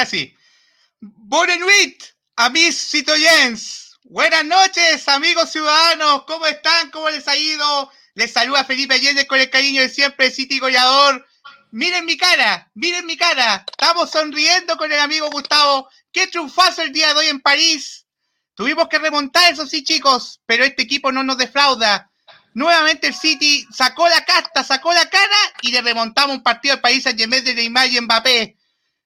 Ahora sí. Buenas noches, mis citoyens. Buenas noches, amigos ciudadanos. ¿Cómo están? ¿Cómo les ha ido? Les saluda Felipe Allende con el cariño de siempre, City Goleador. Miren mi cara, miren mi cara. Estamos sonriendo con el amigo Gustavo. Qué triunfazo el día de hoy en París. Tuvimos que remontar, eso sí, chicos, pero este equipo no nos defrauda. Nuevamente el City sacó la casta, sacó la cara y le remontamos un partido al país a Yemet de Neymar y Mbappé.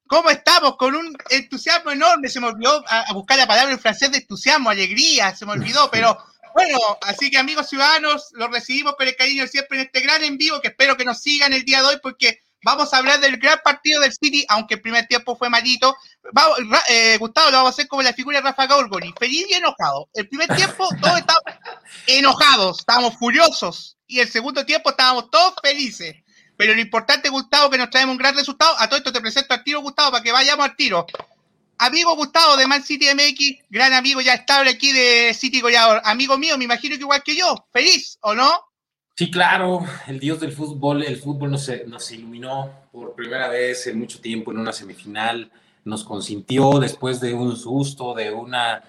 ¿Cómo estamos? Con un entusiasmo enorme. Se me olvidó a, buscar la palabra en francés de entusiasmo, alegría, se me olvidó, pero bueno, así que amigos ciudadanos, los recibimos con el cariño siempre en este gran en vivo, que espero que nos sigan el día de hoy porque vamos a hablar del gran partido del City, aunque el primer tiempo fue malito. Vamos, eh, Gustavo, lo vamos a hacer como la figura de Rafa Gorgoni, feliz y enojado. El primer tiempo todos estábamos enojados, estábamos furiosos, y el segundo tiempo estábamos todos felices. Pero lo importante, Gustavo, que nos traemos un gran resultado. A todo esto te presento al tiro, Gustavo, para que vayamos al tiro. Amigo Gustavo de Man City MX, gran amigo ya estable aquí de City Goleador. Amigo mío, me imagino que igual que yo. ¿Feliz o no? Sí, claro, el dios del fútbol, el fútbol nos, nos iluminó por primera vez en mucho tiempo en una semifinal, nos consintió después de un susto, de una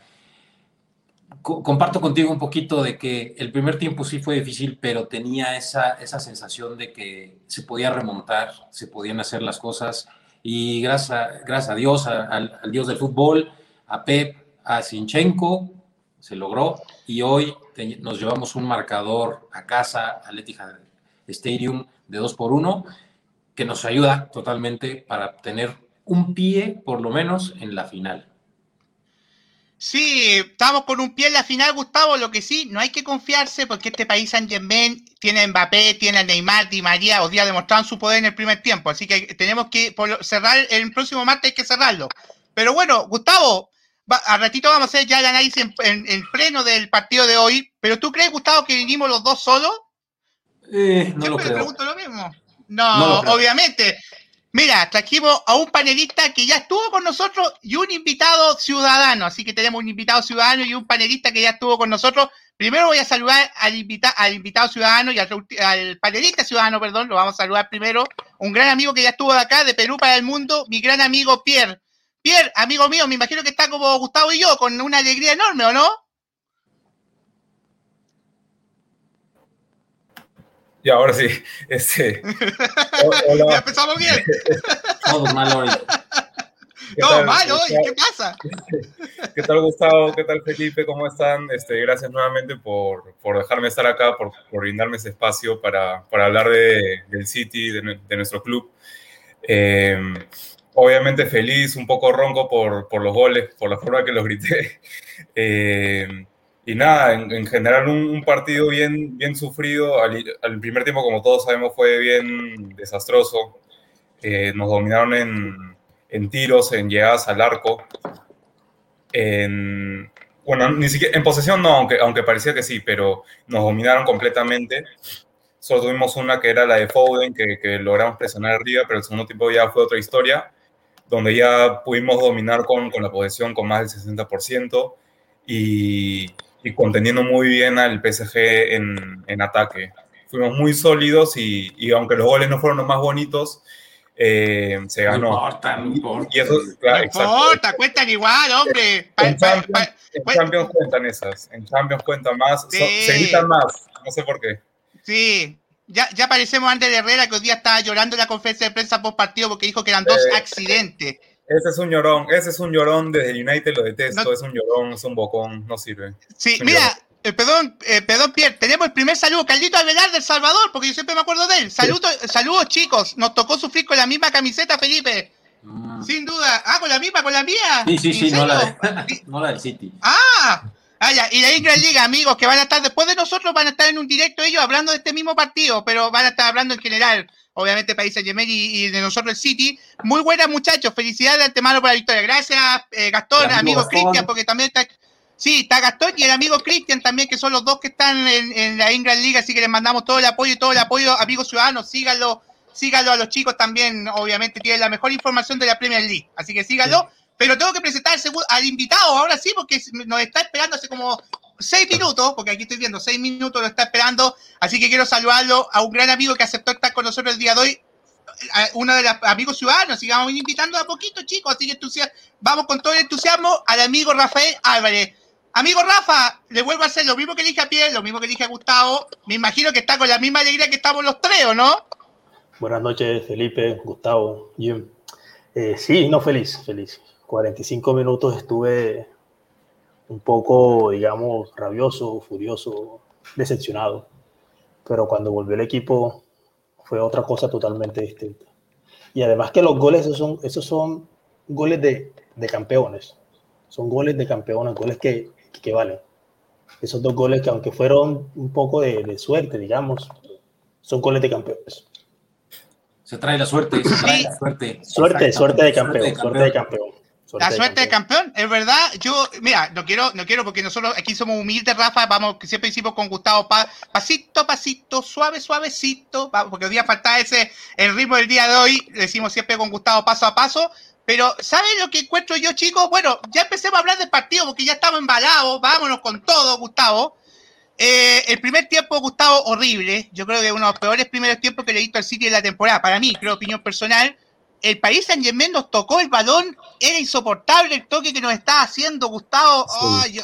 comparto contigo un poquito de que el primer tiempo sí fue difícil, pero tenía esa, esa sensación de que se podía remontar, se podían hacer las cosas. Y gracias a, gracias a Dios, al, Dios del fútbol, a Pep, a Sinchenko, se logró. Y hoy nos llevamos un marcador a casa, al Etihad Stadium, de 2 por 1, que nos ayuda totalmente para tener un pie, por lo menos, en la final. Sí, estamos con un pie en la final, Gustavo. Lo que sí, no hay que confiarse porque este país San Germain tiene a Mbappé, tiene a Neymar, Di María, os día demostraron su poder en el primer tiempo. Así que tenemos que cerrar el próximo martes, hay que cerrarlo. Pero bueno, Gustavo, a ratito vamos a hacer ya el análisis en, pleno del partido de hoy. Pero ¿tú crees, Gustavo, que vinimos los dos solos? Eh, no lo creo. pregunto lo mismo. no obviamente. Mira, trajimos a un panelista que ya estuvo con nosotros y un invitado ciudadano. Así que tenemos un invitado ciudadano y un panelista que ya estuvo con nosotros. Primero voy a saludar al, al invitado ciudadano y al, panelista ciudadano, perdón, lo vamos a saludar primero. Un gran amigo que ya estuvo de acá, de Perú para el mundo, mi gran amigo Pierre. Pierre, amigo mío, me imagino que está como Gustavo y yo, con una alegría enorme, ¿o no? Y ahora sí, este. Hola. Ya empezamos bien. Todo mal hoy. Todo mal hoy, ¿qué pasa? ¿Qué tal, Gustavo? ¿Qué tal, Felipe? ¿Cómo están? Este, gracias nuevamente por, por dejarme estar acá, por, por brindarme ese espacio para, para hablar de, del City, de, de nuestro club. Eh, obviamente feliz, un poco ronco por, por, los goles, por la forma que los grité. Eh, y nada, en, general un, partido bien, bien sufrido. Al, primer tiempo, como todos sabemos, fue bien desastroso. Eh, nos dominaron en, en, tiros, en llegadas al arco. En, bueno, ni siquiera en posesión no, aunque, aunque parecía que sí, pero nos dominaron completamente. Solo tuvimos una que era la de Foden, que, que logramos presionar arriba, pero el segundo tiempo ya fue otra historia, donde ya pudimos dominar con, con la posesión con más del 60%. Y, y conteniendo muy bien al PSG en, en ataque. Fuimos muy sólidos y, y, aunque los goles no fueron los más bonitos, eh, se ganó. No importa, no importa. Y eso, no importa, cuentan igual, hombre. En, Champions, cuentan esas, en Champions cuentan más, se gritan más, no sé por qué. Sí, ya, ya aparecemos antes de Herrera que hoy día estaba llorando en la conferencia de prensa post partido porque dijo que eran dos eh, accidentes. Ese es un llorón, ese es un llorón desde el United, lo detesto, es un llorón, es un bocón, no sirve. Sí, mira, eh, perdón, eh, perdón, Pierre, tenemos el primer saludo, Caldito Avelar del Salvador, porque yo siempre me acuerdo de él. Saludos, saludos chicos, nos tocó sufrir con la misma camiseta, Felipe. Mm. Sin duda. Ah, con la misma, con la mía. Sí, sí, sí, no la, no la, del City. Ah, ah ya. y la Ingrid Liga, amigos, que van a estar después de nosotros, van a estar en un directo ellos hablando de este mismo partido, pero van a estar hablando en general obviamente País Saint-Germain y, de nosotros el City. Muy buenas muchachos, felicidades de antemano por la victoria. Gracias, eh, Gastón, amigo Cristian, porque también está, sí, está Gastón y el amigo Cristian también, que son los dos que están en, la England League, así que les mandamos todo el apoyo y todo el apoyo, amigos ciudadanos, síganlo, síganlo a los chicos también, obviamente tienen la mejor información de la Premier League, así que síganlo. pero tengo que presentar al invitado ahora sí, porque nos está esperando hace como seis minutos, porque aquí estoy viendo seis minutos, lo está esperando, así que quiero saludarlo a un gran amigo que aceptó estar con nosotros el día de hoy, uno de los amigos ciudadanos, sigamos invitando a poquito, chicos, así que vamos con todo el entusiasmo al amigo Rafael Álvarez. Amigo Rafa, le vuelvo a hacer lo mismo que dije a Pierre, lo mismo que dije a Gustavo. Me imagino que está con la misma alegría que estamos los tres, ¿o no? Buenas noches, Felipe, Gustavo, Jim. Eh, sí, no, feliz, feliz. 45 minutos estuve un poco, digamos, rabioso, furioso, decepcionado. Pero cuando volvió el equipo fue otra cosa totalmente distinta. Y además que los goles, esos son, esos son goles de, de campeones. Son goles de campeones, goles que, que, valen. Esos dos goles que aunque fueron un poco de, de suerte, digamos, son goles de campeones. Se trae la suerte, se trae la suerte. Suerte, suerte de campeón, suerte de campeón la suerte de campeón. es verdad. Yo, mira, no quiero, no quiero porque nosotros aquí somos humildes, Rafa. Vamos, que siempre hicimos con Gustavo, pasito, pasito, suave, suavecito. porque hoy día falta ese, el ritmo del día de hoy. Decimos siempre con Gustavo paso a paso. Pero, ¿saben lo que encuentro yo, chicos? Bueno, ya empecemos a hablar del partido porque ya estamos embalados. Vámonos con todo, Gustavo. Eh, el primer tiempo, Gustavo, horrible. Yo creo que uno de los peores primeros tiempos que le he visto al City en la temporada. Para mí, creo, opinión personal el país San Germain nos tocó el balón, era insoportable el toque que nos estaba haciendo Gustavo,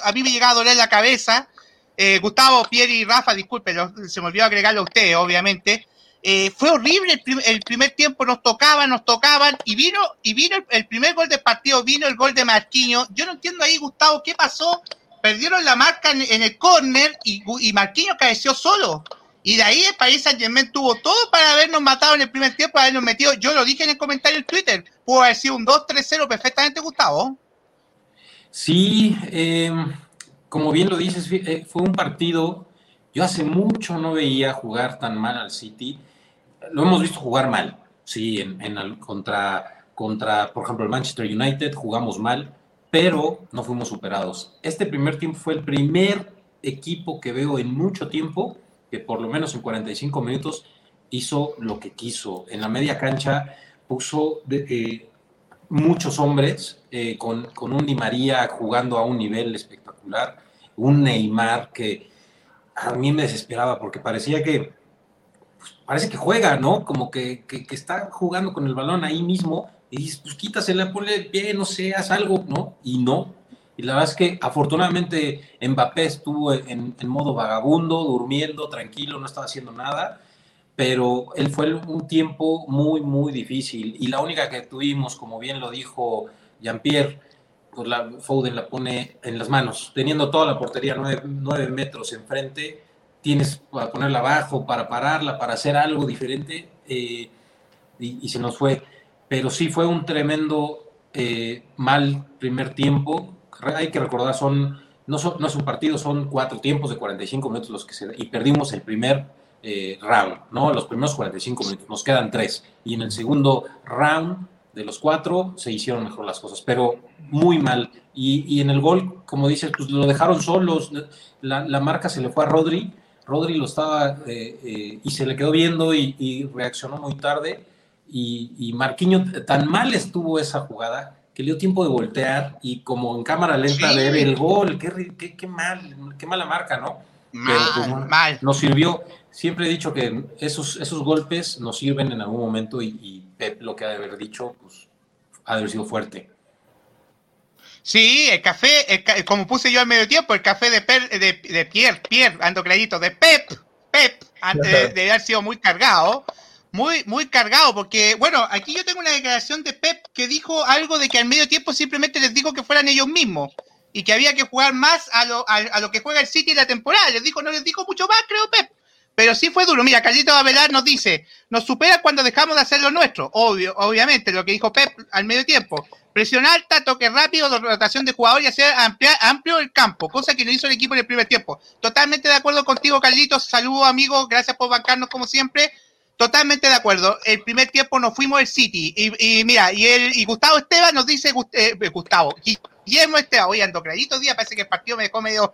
a mí me llegaba a doler la cabeza. Eh, Gustavo, Pierre y Rafa, disculpen, se me olvidó agregarlo a ustedes, obviamente. Eh, fue horrible el, primer tiempo, nos tocaban, nos tocaban, y vino, y vino el, primer gol del partido, vino el gol de Marquinhos. Yo no entiendo ahí, Gustavo, qué pasó. Perdieron la marca en, el córner y, y Marquinhos caeció solo. Y de ahí el país Saint Germain tuvo todo para habernos matado en el primer tiempo, para habernos metido. Yo lo dije en el comentario en Twitter. Pudo haber sido un 2-3-0 perfectamente, Gustavo. Sí, em, como bien lo dices, eh, fue un partido. Yo hace mucho no veía jugar tan mal al City. Lo hemos visto jugar mal, sí, en, contra, contra, por ejemplo, el Manchester United jugamos mal, pero no fuimos superados. Este primer tiempo fue el primer equipo que veo en mucho tiempo que por lo menos en 45 minutos hizo lo que quiso. En la media cancha puso eh, muchos hombres, eh, con, con, un Di María jugando a un nivel espectacular, un Neymar que a mí me desesperaba porque parecía que, pues, parece que juega, ¿no? Como que, que, está jugando con el balón ahí mismo y dices, pues quítasela, ponle bien, no sé, haz algo, ¿no? Y no, y la verdad es que afortunadamente Mbappé estuvo en, modo vagabundo, durmiendo, tranquilo, no estaba haciendo nada, pero él fue un tiempo muy, muy difícil. Y la única que tuvimos, como bien lo dijo Jean-Pierre, pues la Foden la pone en las manos, teniendo toda la portería nueve, metros enfrente, tienes para ponerla abajo, para pararla, para hacer algo diferente, eh, y, se nos fue. Pero sí fue un tremendo eh, mal primer tiempo hay que recordar, son no, son, no es un partido, son cuatro tiempos de 45 minutos los que se y perdimos el primer eh, round, ¿no? Los primeros 45 minutos, nos quedan tres. Y en el segundo round de los cuatro se hicieron mejor las cosas, pero muy mal. Y, y en el gol, como dices, pues lo dejaron solos, la, marca se le fue a Rodri, Rodri lo estaba eh, eh, y se le quedó viendo y, y reaccionó muy tarde. Y, y Marquinho, tan mal estuvo esa jugada que le dio tiempo de voltear y como en cámara lenta ver el gol, qué, qué, mal, qué mala marca, ¿no? Mal, pues, mal. Nos sirvió, siempre he dicho que esos, esos golpes nos sirven en algún momento y, Pep lo que ha de haber dicho, pues ha de haber sido fuerte. Sí, el café, como puse yo al medio tiempo, el café de, de, de Pierre, Pierre, ando clarito, de Pep, Pep, antes de haber sido muy cargado muy, muy cargado, porque, bueno, aquí yo tengo una declaración de Pep que dijo algo de que al medio tiempo simplemente les dijo que fueran ellos mismos y que había que jugar más a lo, a, lo que juega el City en la temporada. Les dijo, no les dijo mucho más, creo, Pep. Pero sí fue duro. Mira, Carlito Avelar nos dice, nos supera cuando dejamos de hacer lo nuestro. Obvio, obviamente, lo que dijo Pep al medio tiempo. Presión alta, toque rápido, rotación de jugadores y hacer ampliar, amplio el campo, cosa que no hizo el equipo en el primer tiempo. Totalmente de acuerdo contigo, Carlitos. Saludos, amigos. Gracias por bancarnos como siempre. Totalmente de acuerdo. El primer tiempo nos fuimos el City. Y, mira, y el y Gustavo Esteban nos dice, eh, Gustavo, Guillermo Esteban, oye, ando crédito día, parece que el partido me dejó medio,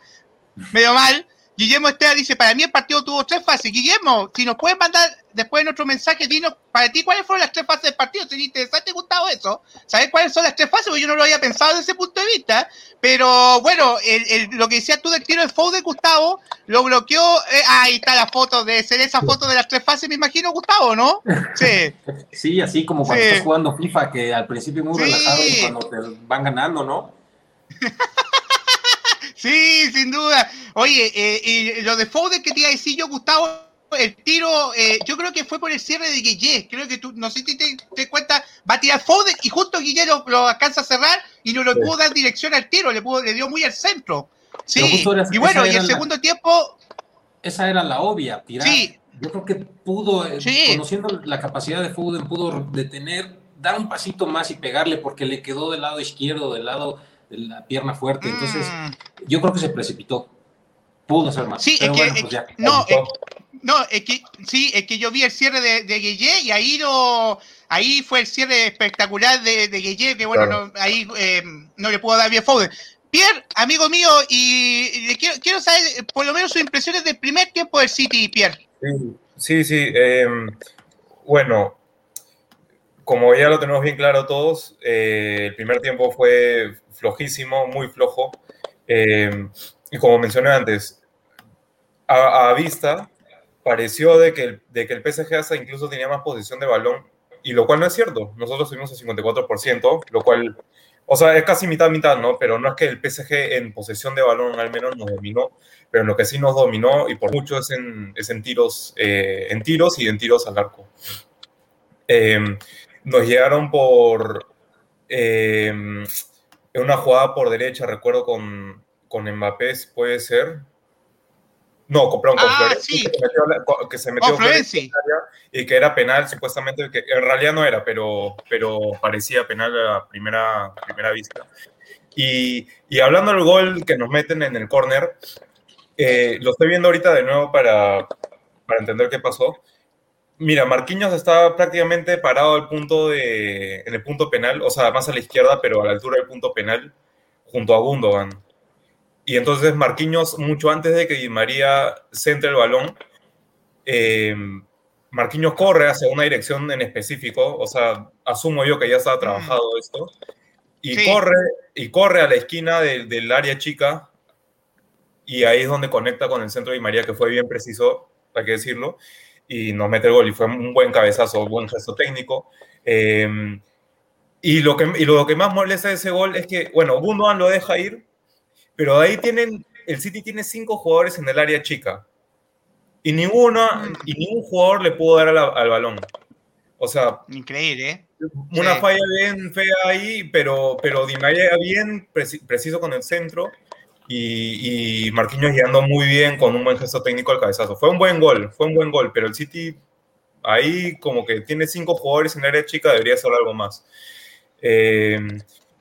medio mal. Guillermo Esteban dice, para mí el partido tuvo tres fases. Guillermo, si nos puedes mandar después en otro mensaje, dinos para ti cuáles fueron las tres fases del partido. Sería interesante, Gustavo, eso. ¿Sabes cuáles son las tres fases? Porque yo no lo había pensado desde ese punto de vista. Pero bueno, lo que decías tú del tiro de Foul de Gustavo, lo bloqueó. Eh, ahí está la foto de ser esa foto de las tres fases, me imagino, Gustavo, ¿no? Sí. Sí, así como cuando estás jugando FIFA, que al principio muy relajado y cuando te van ganando, ¿no? Sí, sin duda. Oye, eh, y lo de Foden que te iba a decir yo, Gustavo, el tiro, eh, yo creo que fue por el cierre de Guille. Creo que tú, no sé si te, te cuenta, va a tirar Foden y justo Guille lo, alcanza a cerrar y no le pudo dar dirección al tiro, le, pudo, le dio muy al centro. Sí, y bueno, y el segundo tiempo. Esa era la obvia, tirar. Sí. Yo creo que pudo, eh, conociendo la capacidad de Foden, pudo detener, dar un pasito más y pegarle porque le quedó del lado izquierdo, del lado la pierna fuerte. Entonces, mm. yo creo que se precipitó. Pudo ser más. Sí, es que, pues no, no, es que sí, es que yo vi el cierre de, de Guille y ahí lo, ahí fue el cierre espectacular de, de Guille, que bueno, ahí eh, no le puedo dar bien Foden. Pierre, amigo mío, y, quiero, quiero, saber por lo menos sus impresiones del primer tiempo del City, Pierre. Sí, sí, em, bueno, como ya lo tenemos bien claro todos, eh, el primer tiempo fue flojísimo, muy flojo. Eh, y como mencioné antes, a, vista pareció de que, el, de que el PSG hasta incluso tenía más posición de balón, y lo cual no es cierto. Nosotros tuvimos el 54%, lo cual, o sea, es casi mitad-mitad, ¿no? Pero no es que el PSG en posesión de balón al menos nos dominó, pero lo que sí nos dominó, y por mucho es en, es en tiros, eh, en tiros y en tiros al arco. Eh, nos llegaron por una jugada por derecha, recuerdo con, con Mbappé, puede ser. No, con, perdón, ah, que se metió, y que era penal, supuestamente, que en realidad no era, pero, pero parecía penal a primera, primera vista. Y, y hablando del gol que nos meten en el córner, eh, lo estoy viendo ahorita de nuevo para, para entender qué pasó. Mira, Marquinhos estaba prácticamente parado al punto de, en el punto penal, o sea, más a la izquierda, pero a la altura del punto penal, junto a Gundogan. Y entonces Marquinhos, mucho antes de que Di María centre el balón, eh, Marquinhos corre hacia una dirección en específico, o sea, asumo yo que ya estaba trabajado mm. esto, y, corre, y corre a la esquina del área chica, y ahí es donde conecta con el centro de Di María, que fue bien preciso, hay que decirlo y nos mete el gol y fue un buen cabezazo, un buen gesto técnico. Em, y, lo que, y lo que más molesta de ese gol es que, bueno, Gundogan lo deja ir, pero ahí tienen, el City tiene cinco jugadores en el área chica y ninguno, y ningún jugador le pudo dar al balón. O sea, increíble, ¿eh? Una falla bien fea ahí, pero, pero Di María bien preciso con el centro y, y Marquinhos llegando muy bien con un buen gesto técnico al cabezazo. Fue un buen gol, fue un buen gol, pero el City ahí como que tiene cinco jugadores en área chica, debería hacer algo más. Eh,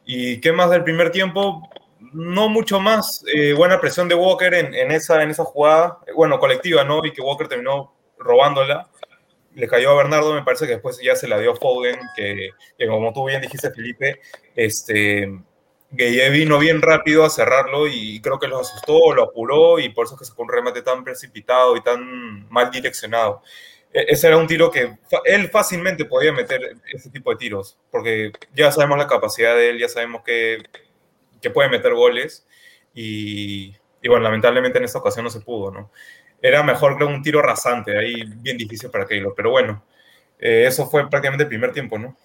¿Y qué más del primer tiempo? No mucho más. Eh, buena presión de Walker en, en, esa, en esa jugada, bueno, colectiva, ¿no? Y que Walker terminó robándola. Le cayó a Bernardo, me parece que después ya se la dio Foden, que, que como tú bien dijiste, Felipe, este, Gueye vino bien rápido a cerrarlo y creo que lo asustó, lo apuró y por eso es que sacó un remate tan precipitado y tan mal direccionado. E, ese era un tiro que él fácilmente podía meter ese tipo de tiros, porque ya sabemos la capacidad de él, ya sabemos que, que puede meter goles y, y, bueno, lamentablemente en esta ocasión no se pudo, ¿no? Era mejor que un tiro rasante, ahí bien difícil para Keylor, pero bueno, eh, eso fue prácticamente el primer tiempo, ¿no?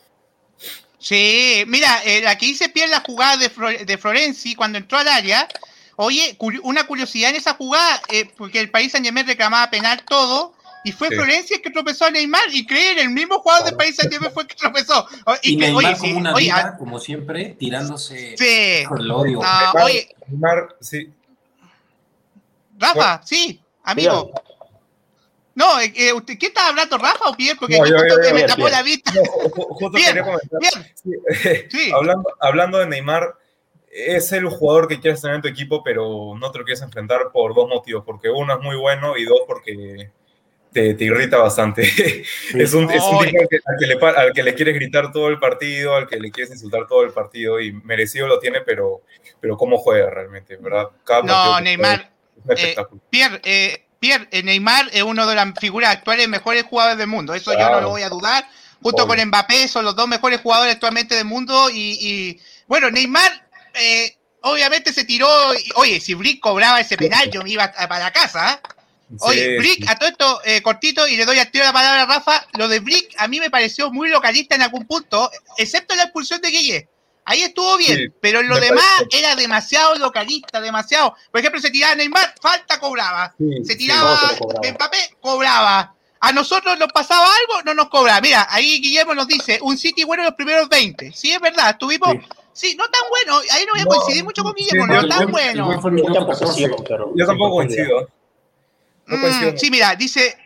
Sí, mira, eh, aquí se pierde la jugada de, de Florenzi cuando entró al área. Oye, una curiosidad en esa jugada, eh, porque el país Saint Germain reclamaba penal todo, y fue Florencia el que tropezó a Neymar, y creer, el mismo jugador del país Saint Germain fue el que tropezó. Y, Neymar como una vida, como siempre, tirándose sí. por el odio. Ah, oye, Neymar, sí. Rafa, sí, amigo. No, eh, eh, ¿usted, ¿qué está hablando, Rafa o Pierre? Porque justo me tapó la vista. justo quería comentar. hablando, hablando de Neymar, es el jugador que quieres tener en tu equipo, pero no te lo quieres enfrentar por dos motivos. Porque uno es muy bueno y dos, porque te, te irrita bastante. es un, es un tipo al que, al, que le, al que, le, quieres gritar todo el partido, al que le quieres insultar todo el partido y merecido lo tiene, pero, pero cómo juega realmente, ¿verdad? no, Neymar. eh, Pierre, eh, Pierre, Neymar es uno de las figuras actuales mejores jugadores del mundo, eso yo no lo voy a dudar. Junto con Mbappé son los dos mejores jugadores actualmente del mundo y, bueno, Neymar obviamente se tiró, oye, si Brick cobraba ese penal yo me iba para la casa. Oye, Brick, a todo esto cortito y le doy al tiro la palabra a Rafa, lo de Brick a mí me pareció muy localista en algún punto, excepto la expulsión de Guille. Ahí estuvo bien, pero en lo demás era demasiado localista, demasiado. Por ejemplo, se tiraba Neymar, falta cobraba. se tiraba Mbappé, cobraba. A nosotros nos pasaba algo, no nos cobraba. Mira, ahí Guillermo nos dice, un City bueno en los primeros 20. Sí, es verdad, estuvimos... Sí. no tan bueno. Ahí no voy a coincidir mucho con Guillermo, no tan bueno. Yo tampoco coincido. Mm, sí, mira, dice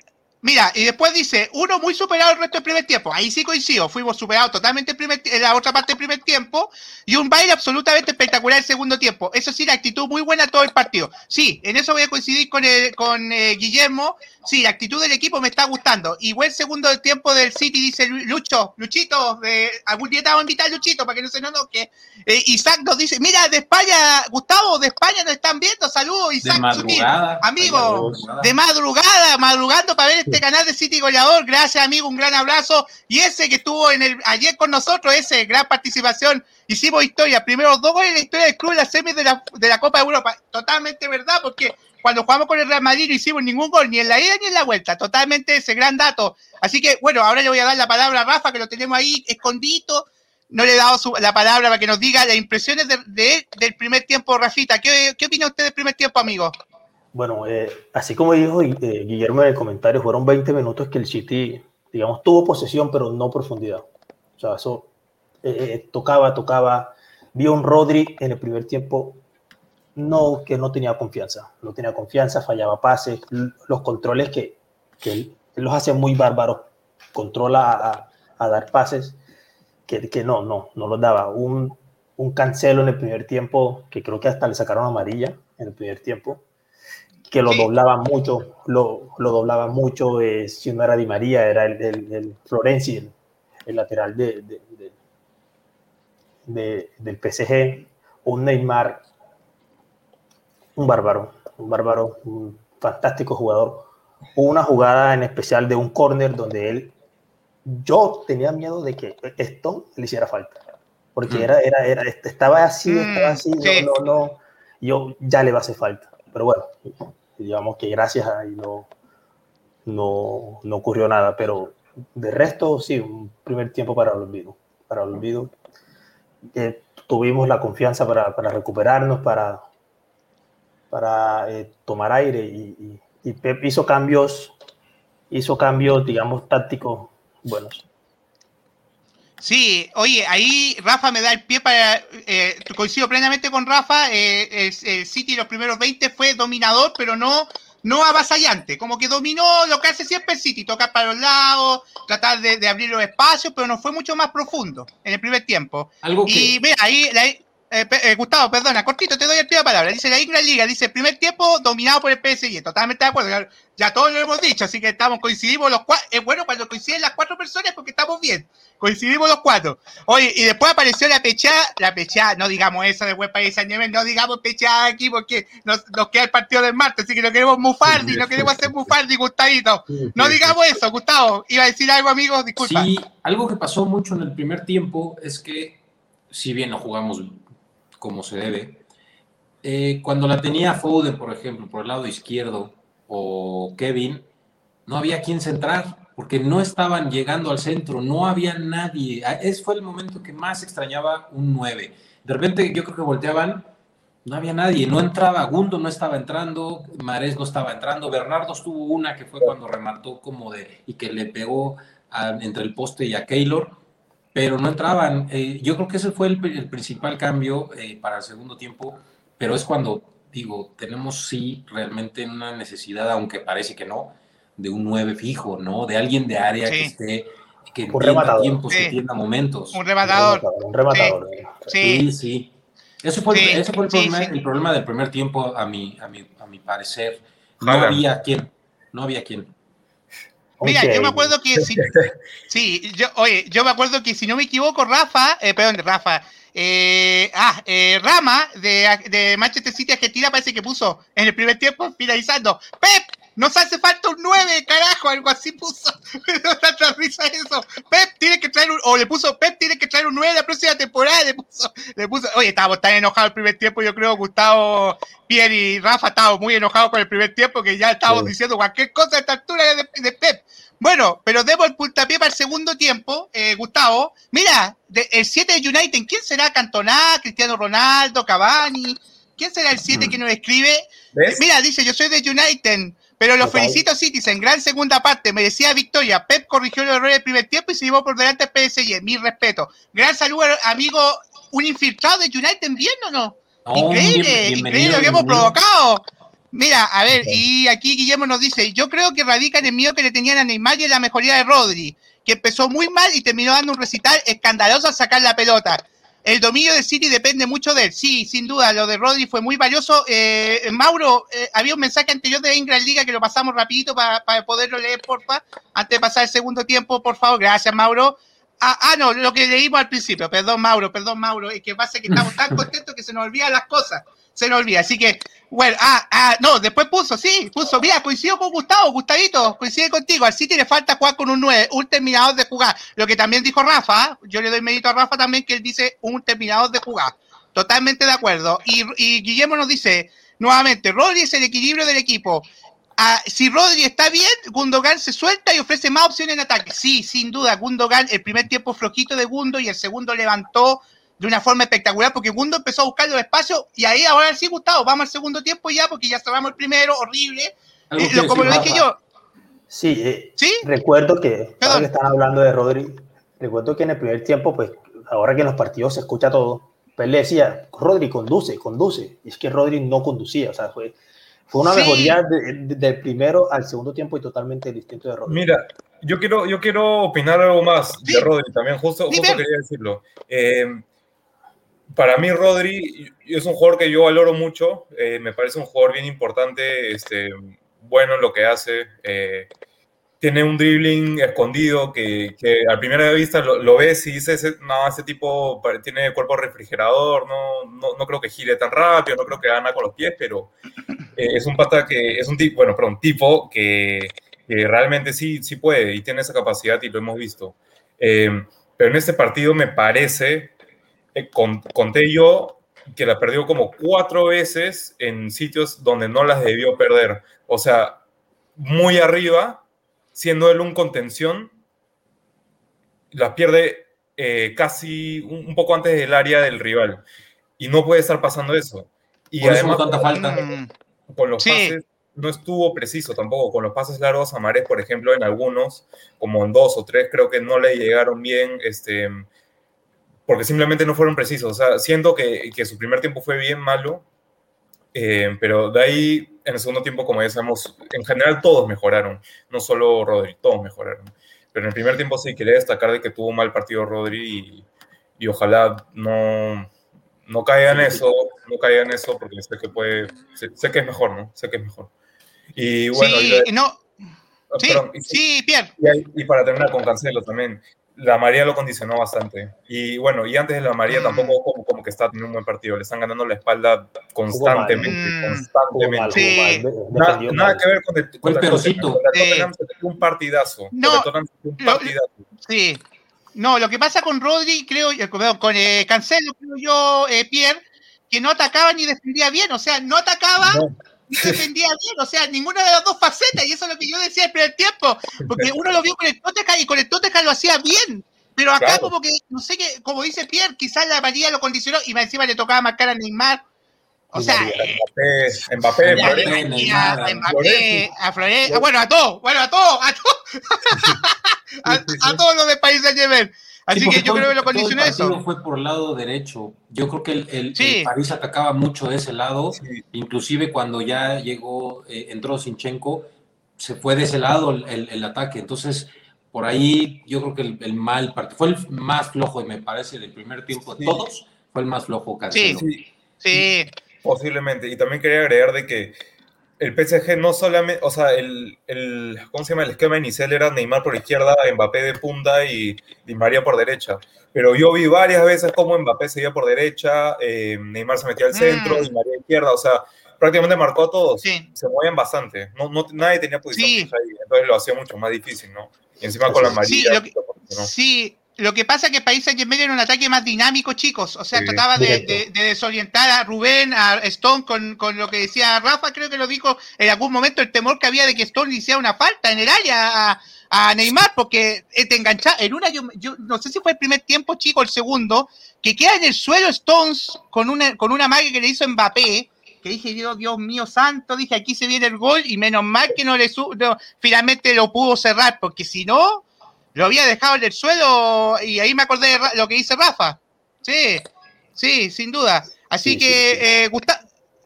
Mira, y después dice, uno muy superado el resto del primer tiempo. Ahí sí coincido, fuimos superados totalmente en la otra parte del primer tiempo. Y un baile absolutamente espectacular el segundo tiempo. Eso sí, la actitud muy buena todo el partido. Sí, en eso voy a coincidir con, con eh, Guillermo. Sí, la actitud del equipo me está gustando. Y buen segundo tiempo del City, dice Lucho, Luchito, de, algún día te vamos a invitar Luchito para que no se nos noque. Eh, Isaac nos dice, mira, de España, Gustavo, de España nos están viendo. Saludos, Isaac. De madrugada. Amigo, de madrugada, madrugando para ver este canal de City Goleador. Gracias, amigo, un gran abrazo. Y ese que estuvo en el ayer con nosotros, ese gran participación. Hicimos historia. Primero dos goles en la historia del club en la semis de la, de la Copa de Europa. Totalmente verdad, porque cuando jugamos con el Real Madrid no hicimos ningún gol, ni en la ida ni en la vuelta. Totalmente ese gran dato. Así que, bueno, ahora le voy a dar la palabra a Rafa, que lo tenemos ahí escondido. No le he dado la palabra para que nos diga las impresiones de, del primer tiempo, Rafita. ¿Qué, ¿Qué opina usted del primer tiempo, amigo? Bueno, eh, así como dijo eh, Guillermo en el comentario, fueron 20 minutos que el City, digamos, tuvo posesión, pero no profundidad. O sea, eso eh, tocaba, tocaba. Vio un Rodri en el primer tiempo no, que no tenía confianza. No tenía confianza, fallaba pases, los controles que, que los hace muy bárbaros. Controla a, dar pases que, que, no, no, no los daba. Un, un cancelo en el primer tiempo, que creo que hasta le sacaron amarilla en el primer tiempo que lo doblaba mucho, lo, lo doblaba mucho, eh, si no era Di María, era el, el, el Florenzi, el, lateral de, de, del PSG, un Neymar, un bárbaro, un bárbaro, un fantástico jugador. Hubo una jugada en especial de un córner donde él, yo tenía miedo de que esto le hiciera falta, porque mm. era, era, era, estaba así, estaba mm, así, no, no, no, yo ya le va a hacer falta pero bueno, digamos que gracias a ahí no, no, no ocurrió nada, pero de resto sí, un primer tiempo para el olvido, para el olvido. Eh, tuvimos la confianza para, para recuperarnos, para, para eh, tomar aire y, y, Pep hizo cambios, hizo cambios, digamos, tácticos buenos. Sí, oye, ahí Rafa me da el pie para. Eh, coincido plenamente con Rafa. Eh, el, City los primeros 20 fue dominador, pero no, no avasallante. Como que dominó lo que hace siempre el City: tocar para los lados, tratar de, abrir los espacios, pero no fue mucho más profundo en el primer tiempo. Y mira, ahí. Eh, eh, Gustavo, perdona, cortito, te doy el tío de palabra. Dice la Inglaterra Liga, dice primer tiempo dominado por el PSG. Totalmente de acuerdo. Ya, todos lo hemos dicho, así que estamos, coincidimos los cuatro. Es bueno cuando coinciden las cuatro personas porque estamos bien. Coincidimos los cuatro. Oye, y después apareció la pechada, la pechada, no digamos eso de País San no digamos pechada aquí porque nos, queda el partido del martes, así que no queremos mufardi, no queremos hacer mufardi, Gustavito. No digamos eso, Gustavo. Iba a decir algo, amigos, disculpa. Sí, algo que pasó mucho en el primer tiempo es que, si bien no jugamos como se debe, eh, cuando la tenía Foden, por ejemplo, por el lado izquierdo, o Kevin, no había quien centrar porque no estaban llegando al centro, no había nadie. Ah, ese fue el momento que más extrañaba un 9. De repente yo creo que volteaban, no había nadie, no entraba, Gundo no estaba entrando, Marés no estaba entrando, Bernardo estuvo una que fue cuando remató como de, y que le pegó entre el poste y a Keylor, pero no entraban. Eh, yo creo que ese fue el, principal cambio eh, para el segundo tiempo, pero es cuando, digo, tenemos sí realmente una necesidad, aunque parece que no, de un 9 fijo, ¿no? De alguien de área que esté, que entienda tiempos, que entienda momentos. Un rematador. Un rematador. Sí, sí. Ese fue, el, ese fue el, problema, del primer tiempo, a mi, a mi, a mi parecer. No había quien, no había quien. Mira, yo me acuerdo que si, sí, yo, oye, yo me acuerdo que si no me equivoco, Rafa, eh, perdón, Rafa, eh, ah, eh, Rama de, de, Manchester City Argentina parece que puso en el primer tiempo finalizando. Pep, nos hace falta un 9, carajo, algo así puso. no tanta risa eso. Pep tiene que traer un, o le puso, Pep tiene que traer un 9 la próxima temporada, le puso, le puso, oye, estábamos tan enojados el primer tiempo, yo creo, Gustavo, Pierre y Rafa estábamos muy enojados con el primer tiempo, que ya estábamos diciendo cualquier cosa a esta altura de, Pep. Bueno, pero debo el puntapié para el segundo tiempo, eh, Gustavo. Mira, el 7 de United, ¿quién será? Cantona, Cristiano Ronaldo, Cavani. ¿Quién será el 7 mm. que nos escribe? Mira, dice, yo soy de United. Pero los felicito, Citizen. Gran segunda parte. Merecía victoria. Pep corrigió el error del primer tiempo y se llevó por delante el PSG. Mi respeto. Gran saludo, amigo. Un infiltrado de United bien o no? increíble, increíble lo que hemos provocado. Mira, a ver, y aquí Guillermo nos dice, yo creo que radica en el miedo que le tenían a Neymar y en la mejoría de Rodri, que empezó muy mal y terminó dando un recital escandaloso al sacar la pelota. El dominio de City depende mucho de él. Sí, sin duda, lo de Rodri fue muy valioso. Eh, Mauro, eh, había un mensaje anterior de Ingrid Liga que lo pasamos rapidito para, poderlo leer, porfa, antes de pasar el segundo tiempo, por favor. Gracias, Mauro. Ah, ah, no, lo que leímos al principio. Perdón, Mauro, perdón, Mauro. Es que pasa que estamos tan contentos que se nos olvidan las cosas se nos olvida. Así que, bueno, ah, ah, no, después puso, sí, puso, mira, coincido con Gustavo, Gustavito, coincide contigo, al City le falta jugar con un 9, un terminador de jugar. Lo que también dijo Rafa, yo le doy mérito a Rafa también que él dice un terminador de jugar. Totalmente de acuerdo. Y Guillermo nos dice, nuevamente, Rodri es el equilibrio del equipo. Ah, si Rodri está bien, Gundogan se suelta y ofrece más opciones en ataque. Sí, sin duda, Gundogan, el primer tiempo flojito de Gundo y el segundo levantó de una forma espectacular porque Gundo empezó a buscar los espacios y ahí ahora sí, Gustavo, vamos al segundo tiempo ya porque ya cerramos el primero, horrible. Eh, como lo dije yo. Sí, eh, sí, recuerdo que, ahora que están hablando de Rodri, recuerdo que en el primer tiempo, pues ahora que en los partidos se escucha todo, pues le decía, Rodri, conduce, conduce. Y es que Rodri no conducía, o sea, fue, fue una mejoría del primero al segundo tiempo y totalmente distinto de Rodri. Mira, yo quiero, yo quiero opinar algo más de Rodri también, justo, justo quería decirlo. Eh, para mí Rodri es un jugador que yo valoro mucho, eh, me parece un jugador bien importante, este, bueno en lo que hace, eh, tiene un dribbling escondido que, que a primera vista lo, ves y dices, no, ese tipo tiene cuerpo refrigerador, no, no, creo que gire tan rápido, no creo que gana con los pies, pero eh, es un pata que, es un tipo, bueno, pero un tipo que, que, realmente sí, sí puede y tiene esa capacidad y lo hemos visto. pero en este partido me parece eh, conté yo que la perdió como cuatro veces en sitios donde no las debió perder. O sea, muy arriba, siendo él un contención, las pierde eh, casi un, poco antes del área del rival. Y no puede estar pasando eso. Y además, tanta falta. Con los pases no estuvo preciso tampoco. Con los pases largos a Marés, por ejemplo, en algunos, como en dos o tres, creo que no le llegaron bien. Este, porque simplemente no fueron precisos. O sea, siento que, que su primer tiempo fue bien malo, eh, pero de ahí, en el segundo tiempo, como ya sabemos, en general todos mejoraron, no solo Rodri, todos mejoraron. Pero en el primer tiempo sí quería destacar de que tuvo un mal partido Rodri y, y ojalá no, no caiga en eso, no caiga en eso, porque sé que puede, sé, que es mejor, ¿no? Sé que es mejor. Y bueno, sí, no. Ah, sí, sí, Pierre. Y, y, para terminar con Cancelo también, la María lo condicionó bastante. Y bueno, y antes de la María mm. tampoco como, como, que está teniendo un buen partido. Le están ganando la espalda constantemente. constantemente. Nada, que ver con el, con perocito. un partidazo. No, un partidazo. sí. No, lo que pasa con Rodri, creo, con eh, Cancelo, creo yo, eh, Pierre, que no atacaba ni defendía bien. O sea, no atacaba y defendía bien, o sea, ninguna de las dos facetas, y eso es lo que yo decía el primer tiempo, porque uno lo vio con el Tottenham y con el Tottenham lo hacía bien, pero acá como que, no sé qué, como dice Pierre, quizás la María lo condicionó y encima le tocaba marcar a Neymar, o sea, Mbappé, Mbappé, Mbappé, a, Mbappé, a Florencia, bueno, a todos, bueno, a todos, a todos, a, todos los de País de Yemen. Así que yo creo que lo condicionó eso. fue por el lado derecho. Yo creo que el, el, París atacaba mucho de ese lado. Inclusive cuando ya llegó, eh, entró Sinchenko, se fue de ese lado el, el, ataque. Entonces, por ahí yo creo que el, mal partido fue el más flojo, y me parece, del primer tiempo de todos, fue el más flojo Cancelo. Sí, sí. Posiblemente. Y también quería agregar de que el PSG no solamente, o sea, el, el, ¿cómo se llama? El esquema inicial era Neymar por izquierda, Mbappé de punta y Di María por derecha. Pero yo vi varias veces cómo Mbappé seguía por derecha, eh, Neymar se metía al centro, mm. Di María izquierda, o sea, prácticamente marcó a todos. Sí. Se movían bastante. No, no, nadie tenía posición sí. ahí, entonces lo hacía mucho más difícil, ¿no? Y encima con la María. Sí, lo que pasa es que País Saint Germain era un ataque más dinámico, chicos. O sea, trataba de, desorientar a Rubén, a Stone con, lo que decía Rafa, creo que lo dijo en algún momento, el temor que había de que Stone le hiciera una falta en el área a, Neymar, porque eh, te enganchaba. En una, yo, no sé si fue el primer tiempo, chico, el segundo, que queda en el suelo Stones con una, con una magia que le hizo Mbappé que dije, Dios, Dios mío santo, dije, aquí se viene el gol y menos mal que no le finalmente lo pudo cerrar, porque si no, lo había dejado en el suelo y ahí me acordé de lo que dice Rafa. Sí, sí, sin duda. Así que, eh,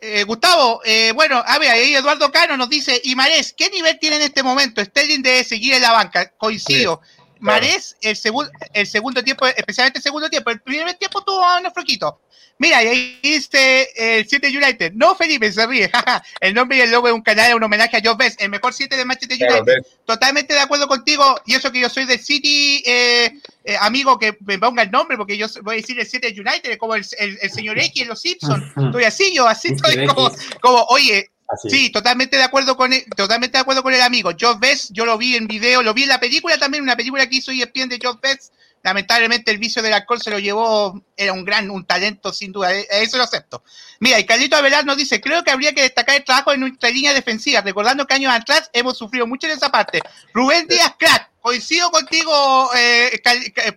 eh, Gustavo, eh, bueno, a ver, ahí Eduardo Cano nos dice, y Marés, ¿qué nivel tiene en este momento? Sterling debe seguir en la banca, coincido. Marés, el, segundo el segundo tiempo, especialmente el segundo tiempo, el primer tiempo tuvo unos floquitos. Mira, y ahí dice el 7 United. No, Felipe, se ríe. el nombre y el logo de un canal es un homenaje a John Best, el mejor 7 de Manchester United. Totalmente de acuerdo contigo. Y eso que yo soy del City, eh, eh, amigo, que me ponga el nombre, porque yo voy a decir el 7 de United, como el, el, señor X en Los Simpsons. Estoy así, yo así estoy como, como, oye, Sí, totalmente de acuerdo con el, totalmente de acuerdo con el amigo. John Best, yo lo vi en video, lo vi en la película también, una película que hizo ESPN de John Best, lamentablemente el vicio del alcohol se lo llevó, era un gran, un talento sin duda, eh, eso lo acepto. Mira, y Carlito Avelar nos dice, creo que habría que destacar el trabajo en nuestra línea defensiva, recordando que años atrás hemos sufrido mucho en esa parte. Rubén Díaz, crack, coincido contigo, eh,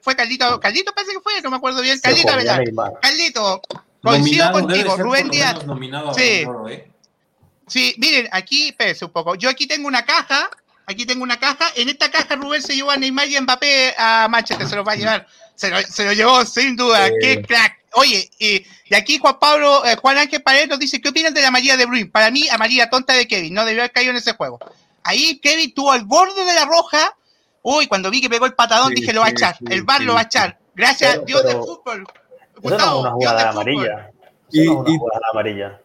fue Carlito, Carlito parece que fue, no me acuerdo bien, Carlito Avelar. Carlito, coincido contigo, Rubén Díaz. Sí. ¿eh? Sí, miren, aquí, espérense un poco, yo aquí tengo una caja Aquí tengo una caja. En esta caja Rubén se llevó a Neymar y Mbappé a Manchester. Se lo va a llevar. Se lo, llevó sin duda. Qué crack. Oye, y, aquí Juan Pablo, eh, Juan Ángel Paredes nos dice, ¿qué opinan de la María de Bruin? Para mí, María tonta de Kevin. No debió haber caído en ese juego. Ahí Kevin tuvo al borde de la roja. Uy, cuando vi que pegó el patadón, dije, lo va a echar. el bar lo va a echar. Gracias a Dios del fútbol. Gustavo, una jugada amarilla. y, una jugada amarilla.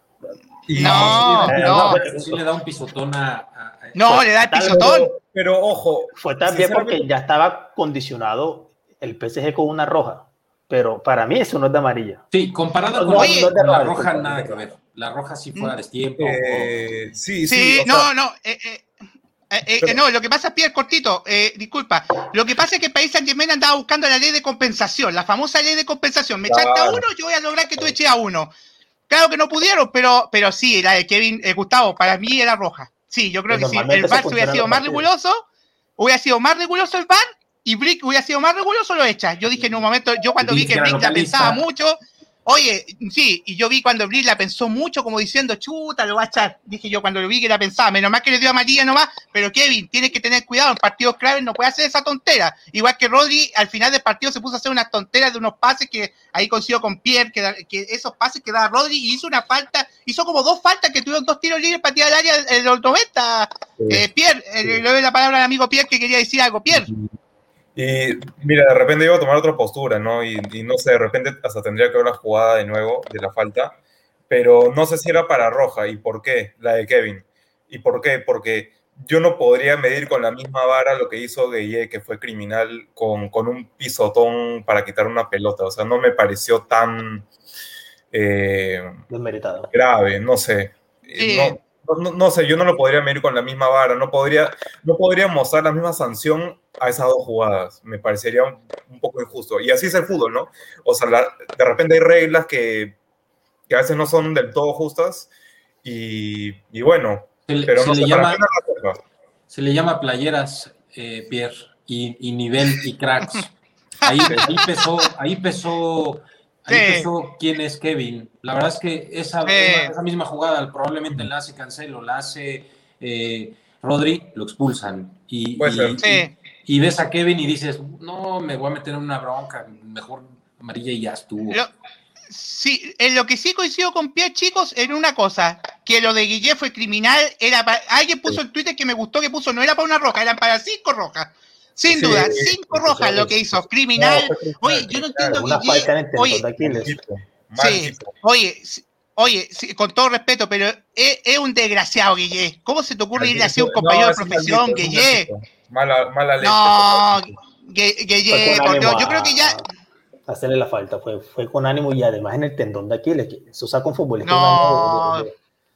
No, no. Sí le da un pisotón a, no, le da el pisotón. Pero ojo. Fue también porque ya estaba condicionado el PSG con una roja. Pero para mí eso no es de amarilla. Sí, comparado con, la, roja, nada que ver. La roja sí fue a mm. destiempo. Eh, sí, sí, no, no. Eh, eh, no, lo que pasa, Pierre, cortito, disculpa. Lo que pasa es que el país San Germain andaba buscando la ley de compensación, la famosa ley de compensación. Me echaste a uno, yo voy a lograr que tú eches a uno. Claro que no pudieron, pero, pero sí, la de Kevin Gustavo, para mí era roja. Sí, yo creo que sí. El VAR hubiera sido más riguroso, hubiera sido más riguroso el VAR y Brick hubiera sido más riguroso, lo echa. Yo dije en un momento, yo cuando vi que Brick la pensaba mucho, Oye, sí, y yo vi cuando Brill la pensó mucho, como diciendo, chuta, lo va a echar. Dije yo cuando lo vi que la pensaba, menos mal que le dio a María nomás, pero Kevin, tienes que tener cuidado, en partidos claves no puede hacer esa tontera. Igual que Rodri, al final del partido se puso a hacer unas tonteras de unos pases que ahí consiguió con Pierre, que, esos pases que daba Rodri, y hizo una falta, hizo como dos faltas que tuvieron dos tiros libres para tirar al área en los 90. Eh, Pierre, eh, le doy la palabra al amigo Pierre que quería decir algo. Pierre. Y mira, de repente iba a tomar otra postura, ¿no? Y, no sé, de repente hasta tendría que ver la jugada de nuevo de la falta, pero no sé si era para Roja y por qué, la de Kevin. ¿Y por qué? Porque yo no podría medir con la misma vara lo que hizo Gueye, que fue criminal, con, con un pisotón para quitar una pelota. O sea, no me pareció tan... Eh, grave, no sé. No, no, sé, yo no lo podría medir con la misma vara, no podría, no podría mostrar la misma sanción a esas dos jugadas, me parecería un, poco injusto. Y así es el fútbol, ¿no? O sea, de repente hay reglas que, que, a veces no son del todo justas y, y bueno, se, pero se le llama, Se le llama playeras, eh, Pierre, y, y, nivel y cracks. Ahí, ahí pesó, ahí pesó Ahí quién es Kevin. La verdad es que esa, esa, misma jugada probablemente la hace Cancelo, la hace eh, Rodri, lo expulsan. Y, y, ves a Kevin y dices, no, me voy a meter en una bronca, mejor amarilla y ya estuvo. sí, en lo que sí coincido con Pierre, chicos, en una cosa, que lo de Guille fue criminal, era alguien puso en Twitter que me gustó que puso, no era para una roja, eran para cinco rojas. Sin duda, cinco rojas lo que hizo, criminal. oye, yo no entiendo que. Oye, sí, oye, Oye, con todo respeto, pero es, un desgraciado, Guille. ¿Cómo se te ocurre ir así a un compañero de profesión, Guille? Mala, mala leche. No, Guille, yo creo que ya hacerle la falta, fue, fue con ánimo y además en el tendón de Aquiles, que eso saca un futbolista. No.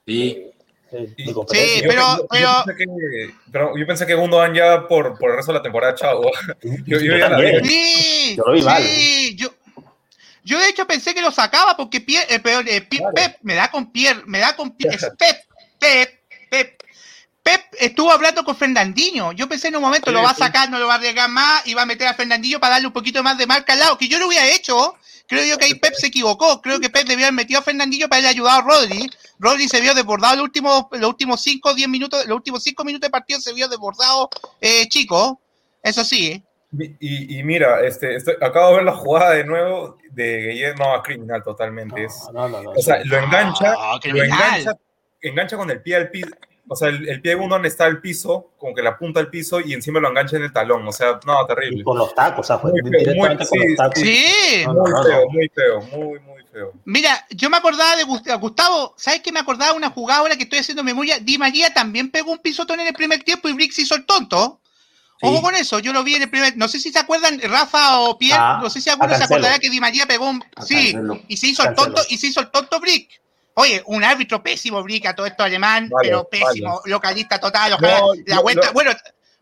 sí. Sí, pero, yo, Pensé que, pero yo pensé que Gundogan ya por, por el resto de la temporada, chavo. Yo, sí, yo lo vi mal. Sí, yo, yo de hecho pensé que lo sacaba porque Pierre, eh, eh, Pep me da con Pierre, me da con Pierre, Pep, Pep, Pep. Pep estuvo hablando con Fernandinho. Yo pensé en un momento lo va a sacar, no lo va a arriesgar más y va a meter a Fernandinho para darle un poquito más de marca al lado, que yo lo hubiera hecho. Creo yo que ahí Pep se equivocó. Creo que Pep debió haber metido a Fernandinho para haberle ayudado a Rodri. Rodri se vio desbordado los últimos, los últimos 5 o 10 minutos, los últimos 5 minutos de partido se vio desbordado, eh, chico. Eso sí. Y, mira, este, acabo de ver la jugada de nuevo de Guillermo a criminal totalmente. No, no, no, o sea, lo engancha, lo engancha, engancha con el pie al piso o sea, el, pie de uno está al piso, como que la punta al piso y encima lo engancha en el talón. O sea, no, terrible. con los tacos, o sea, fue muy feo, muy, sí, sí. muy feo, muy feo, muy, muy feo. Mira, yo me acordaba de Gustavo, ¿sabes qué? Me acordaba de una jugada ahora que estoy haciendo memoria. Di María también pegó un pisotón en el primer tiempo y Brix hizo el tonto. Ojo con eso, yo lo vi en el primer. No sé si se acuerdan, Rafa o Pierre, ah, no sé si alguno se acordará que Di María pegó un. sí, y se hizo el tonto, y se hizo el tonto Brick. Oye, un árbitro pésimo, Brica, todo esto alemán, pero pésimo, localista total, ojalá la vuelta, bueno.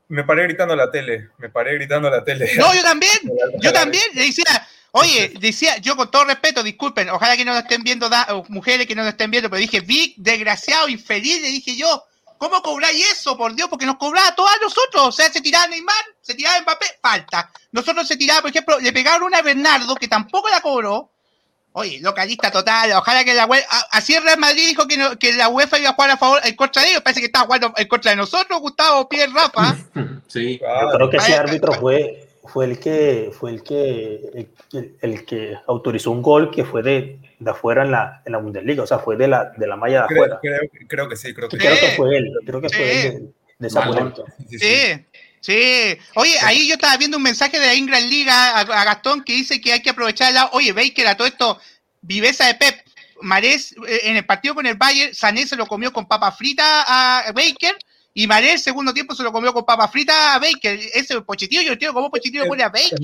Me paré gritando a la tele, me paré gritando a la tele. No, yo también, yo también, le decía, oye, decía, yo con todo respeto, disculpen, ojalá que no nos estén viendo, mujeres que no nos estén viendo, pero dije, Vic, desgraciado, infeliz, le dije yo, ¿cómo cobráis eso, por Dios? Porque nos cobraba a todos nosotros, o sea, se tiraba Neymar, se tiraba Mbappé, falta. Nosotros se tiraba, por ejemplo, le pegaron una a Bernardo, que tampoco la cobró, Oye, localista total, ojalá que la UEFA, así el Real Madrid dijo que, que la UEFA iba a jugar a favor, en contra de ellos, parece que estaba jugando en contra de nosotros, Gustavo, Pierre, Rafa. Sí. Yo creo que ese árbitro fue, fue el que fue el que el, que autorizó un gol que fue de, de afuera en la, en la Bundesliga, o sea, fue de la, de la malla de afuera. Creo, que sí, creo que, creo que fue él, creo que fue él de, esa sí. Sí, oye, ahí yo estaba viendo un mensaje de la Ingram Liga a, Gastón que dice que hay que aprovechar la. Oye, veis que era todo esto, viveza de Pep. Marés, eh, en el partido con el Bayern, Sané se lo comió con papa frita a Baker y Marés, segundo tiempo, se lo comió con papa frita a Baker. Ese Pochettino, yo entiendo cómo Pochettino pone a Baker.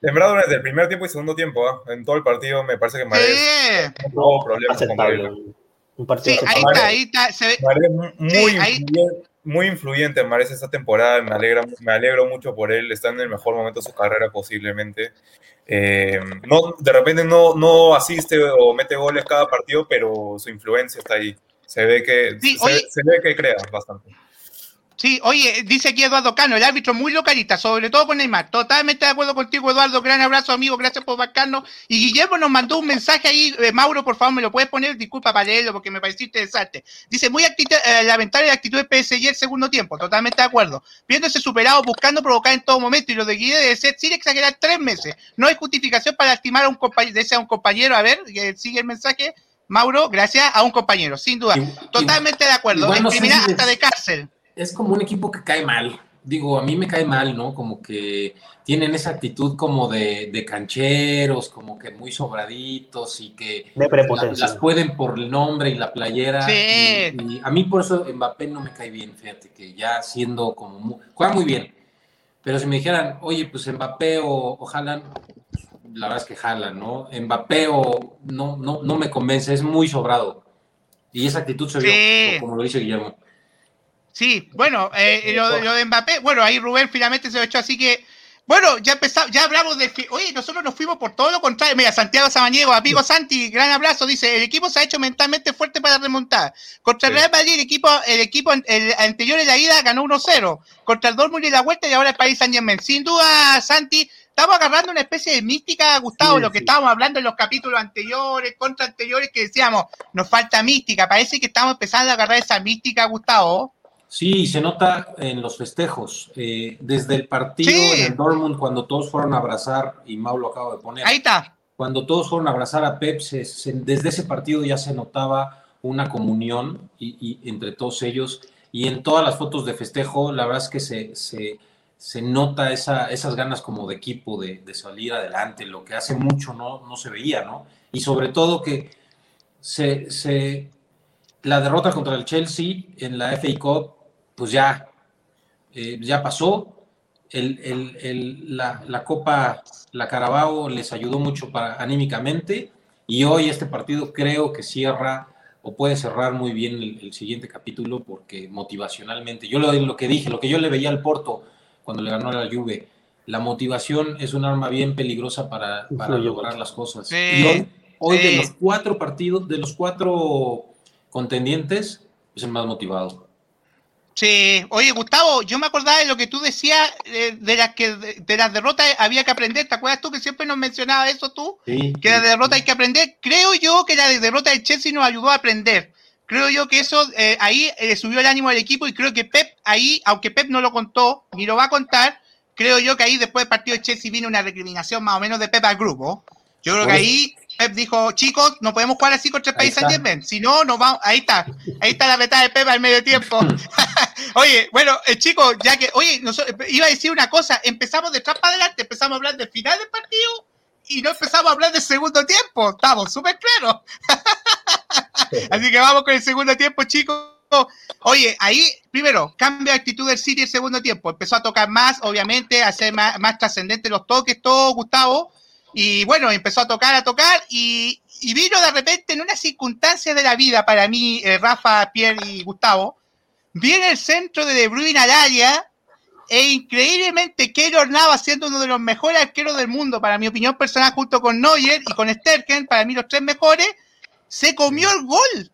En verdad, desde el primer tiempo y segundo tiempo, ¿ah? en todo el partido, me parece que Marés sí. no tuvo problemas con Un partido sí, ahí está, ahí está. Se ve. Marés muy sí, muy influyente, me parece, esta temporada. Me, alegra, me alegro mucho por él. Está en el mejor momento de su carrera, posiblemente. Eh, no, de repente no, no asiste o mete goles cada partido, pero su influencia está ahí. Se ve que, se ve que crea bastante. Sí, oye, dice aquí Eduardo Cano, el árbitro muy localista, sobre todo con Neymar. Totalmente de acuerdo contigo, Eduardo. Gran abrazo, amigo. Gracias por bancarnos. Y Guillermo nos mandó un mensaje ahí. Eh, Mauro, por favor, me lo puedes poner. Disculpa para leerlo porque me pareció interesante. Dice, muy eh, lamentable la actitud de PSG el segundo tiempo. Totalmente de acuerdo. Viéndose superado, buscando provocar en todo momento. Y lo de Guillermo debe ser sin exagerar tres meses. No hay justificación para lastimar a un compañero. a un compañero. A ver, sigue el mensaje. Mauro, gracias a un compañero, sin duda. Totalmente de acuerdo. hasta de cárcel es como un equipo que cae mal. Digo, a mí me cae mal, ¿no? Como que tienen esa actitud como de, cancheros, como que muy sobraditos y que las pueden por el nombre y la playera. Sí. Y, a mí por eso Mbappé no me cae bien, fíjate, que ya siendo como... juega muy bien. Pero si me dijeran, oye, pues Mbappé o, o la verdad es que jalan, ¿no? Mbappé o no, no, no me convence, es muy sobrado. Y esa actitud se vio, como lo dice Guillermo. Sí, bueno, eh, lo, de Mbappé, bueno, ahí Rubén finalmente se lo echó, así que, bueno, ya empezamos, ya hablamos de, oye, nosotros nos fuimos por todo lo contrario, mira, Santiago Samaniego, amigo Santi, gran abrazo, dice, el equipo se ha hecho mentalmente fuerte para remontar. Contra el Real Madrid, el equipo, el equipo el anterior en la ida ganó 1-0, contra el Dortmund y la vuelta y ahora el País Saint Germain. Sin duda, Santi, estamos agarrando una especie de mística, Gustavo, lo que estábamos hablando en los capítulos anteriores, contra anteriores, que decíamos, nos falta mística, parece que estamos empezando a agarrar esa mística, Gustavo. Sí, se nota en los festejos. Eh, desde el partido en el Dortmund, cuando todos fueron a abrazar, y Mau lo acabo de poner. Ahí está. Cuando todos fueron a abrazar a Pep, desde ese partido ya se notaba una comunión y, entre todos ellos. Y en todas las fotos de festejo, la verdad es que se, se, se nota esa, esas ganas como de equipo de, de, salir adelante, lo que hace mucho no, no se veía, ¿no? Y sobre todo que se, la derrota contra el Chelsea en la FA Cup, pues ya, eh, ya pasó. la, la, Copa, la Carabao les ayudó mucho para, anímicamente y hoy este partido creo que cierra o puede cerrar muy bien el, siguiente capítulo porque motivacionalmente, yo lo, lo, que dije, lo que yo le veía al Porto cuando le ganó a la Juve, la motivación es un arma bien peligrosa para, para lograr las cosas. y hoy, de los cuatro partidos, de los cuatro contendientes, es el más motivado. Sí, oye Gustavo, yo me acordaba de lo que tú decías eh, de las que de, las derrotas había que aprender. ¿Te acuerdas tú que siempre nos mencionabas eso tú? que de las derrotas hay que aprender. Creo yo que la derrota de Chelsea nos ayudó a aprender. Creo yo que eso eh, ahí eh, subió el ánimo del equipo y creo que Pep ahí, aunque Pep no lo contó ni lo va a contar, creo yo que ahí después del partido de Chelsea vino una recriminación más o menos de Pep al grupo. Yo creo que ahí Pep dijo, chicos, no podemos jugar así contra el país Saint Germain. Si no, nos vamos. Ahí está. Ahí está la meta de Pep al medio tiempo. oye, bueno, eh, chicos, ya que, oye, iba a decir una cosa. Empezamos de atrás para adelante, empezamos a hablar del final del partido y no empezamos a hablar del segundo tiempo. Estamos súper claros. así que vamos con el segundo tiempo, chicos. Oye, ahí, primero, cambia de actitud del City el segundo tiempo. Empezó a tocar más, obviamente, a hacer más, más trascendentes los toques, todo, Gustavo y bueno, empezó a tocar, a tocar y, vino de repente en una circunstancia de la vida para mí, eh, Rafa, Pierre y Gustavo, viene el centro de De Bruyne al área e increíblemente Keylor Nava siendo uno de los mejores arqueros del mundo, para mi opinión personal, junto con Neuer y con Sterken, para mí los tres mejores, se comió el gol.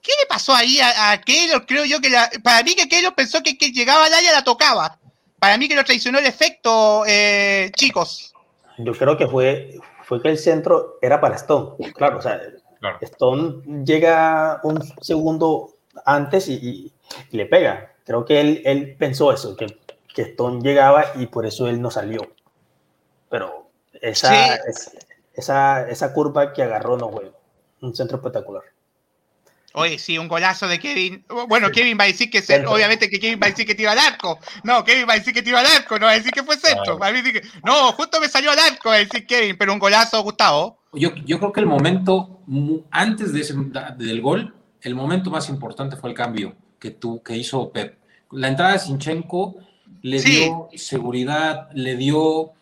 ¿Qué le pasó ahí a, Keylor? Creo yo que para mí que Keylor pensó que, que llegaba al área la tocaba. Para mí que lo traicionó el efecto, eh, chicos. Yo creo que fue, fue que el centro era para Stone. Claro, o sea, Stone llega un segundo antes y, le pega. Creo que él, él pensó eso, que, que, Stone llegaba y por eso él no salió. Pero esa, esa, esa curva que agarró no fue un centro espectacular. Oye, sí, un golazo de Kevin. Bueno, Kevin va a decir que obviamente que Kevin va a decir que tira al arco. No, Kevin va a decir que tira al arco, no va a decir que fue que, no, justo me salió al arco, va a decir Kevin, pero un golazo, Gustavo. Yo, yo creo que el momento, antes de ese, del gol, el momento más importante fue el cambio que, tú, que hizo Pep. La entrada de Sinchenko le dio seguridad, le dio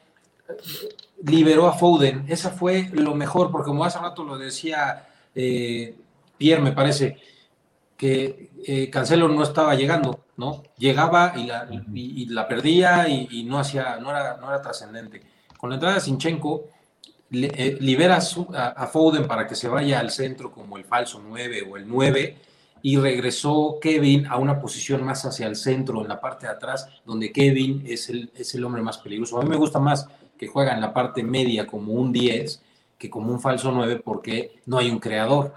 liberó a Foden. Esa fue lo mejor, porque como hace rato lo decía eh, Pierre, me parece, que eh, Cancelo no estaba llegando, ¿no? Llegaba y la, la perdía y, no, hacía, no era, no era trascendente. Con la entrada de Sinchenko, eh, libera a, Foden para que se vaya al centro como el falso 9 o el 9 y regresó Kevin a una posición más hacia el centro, en la parte de atrás, donde Kevin es el, es el hombre más peligroso. A mí me gusta más que juega en la parte media como un 10 que como un falso 9 porque no hay un creador.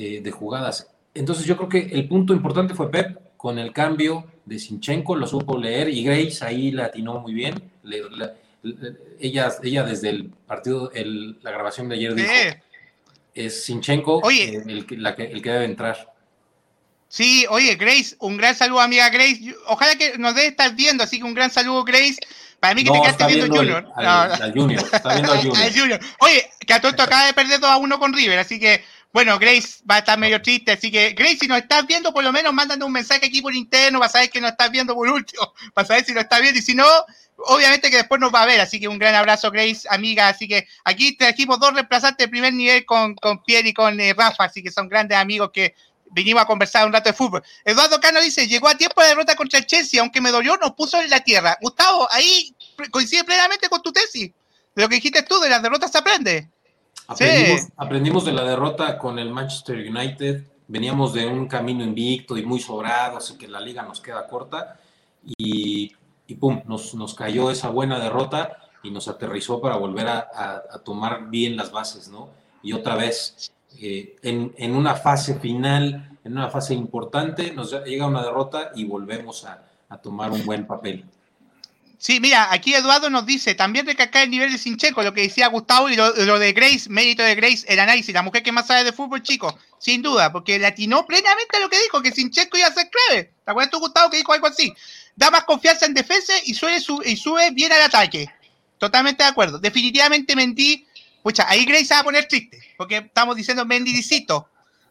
Eh, de jugadas. Entonces yo creo que el punto importante fue Pep con el cambio de Sinchenko, lo supo leer y Grace ahí la atinó muy bien. ella, ella desde el partido, la grabación de ayer dijo, es Sinchenko eh, el, el que debe entrar. Sí, oye, Grace, un gran saludo, amiga Grace. Ojalá que nos debe estar viendo, así que un gran saludo, Grace. Para mí que te quedaste viendo, Junior. Al, Junior, está viendo al Junior. Oye, que a todo acaba de perder 2 a 1 con River, así que bueno, Grace va a estar medio triste, así que Grace, si nos estás viendo, por lo menos mándame un mensaje aquí por interno para saber que nos estás viendo por último, para saber si nos está viendo y si no, obviamente que después nos va a ver, así que un gran abrazo, Grace, amiga, así que aquí trajimos dos reemplazantes de primer nivel con, con Pierre y con eh, Rafa, así que son grandes amigos que vinimos a conversar un rato de fútbol. Eduardo Cano dice, llegó a tiempo la derrota contra el Chelsea, aunque me dolió, nos puso en la tierra. Gustavo, ahí coincide plenamente con tu tesis, de lo que dijiste tú, de las derrotas se aprende. Aprendimos, de la derrota con el Manchester United. Veníamos de un camino invicto y muy sobrado, así que la liga nos queda corta. Y, pum, nos, nos, cayó esa buena derrota y nos aterrizó para volver a, tomar bien las bases, ¿no? Y otra vez, eh, en, en, una fase final, en una fase importante, nos llega una derrota y volvemos a, a tomar un buen papel. Sí, mira, aquí Eduardo nos dice, también recalcar el nivel de Sinchenko, lo que decía Gustavo y lo, de Grace, mérito de Grace, el análisis, la mujer que más sabe de fútbol, chicos, sin duda, porque le atinó plenamente a lo que dijo, que Sinchenko iba a ser clave. ¿Te acuerdas tú, Gustavo, que dijo algo así? Da más confianza en defensa y sube, y sube bien al ataque. Totalmente de acuerdo. Definitivamente Mendy, pucha, ahí Grace se va a poner triste, porque estamos diciendo Mendy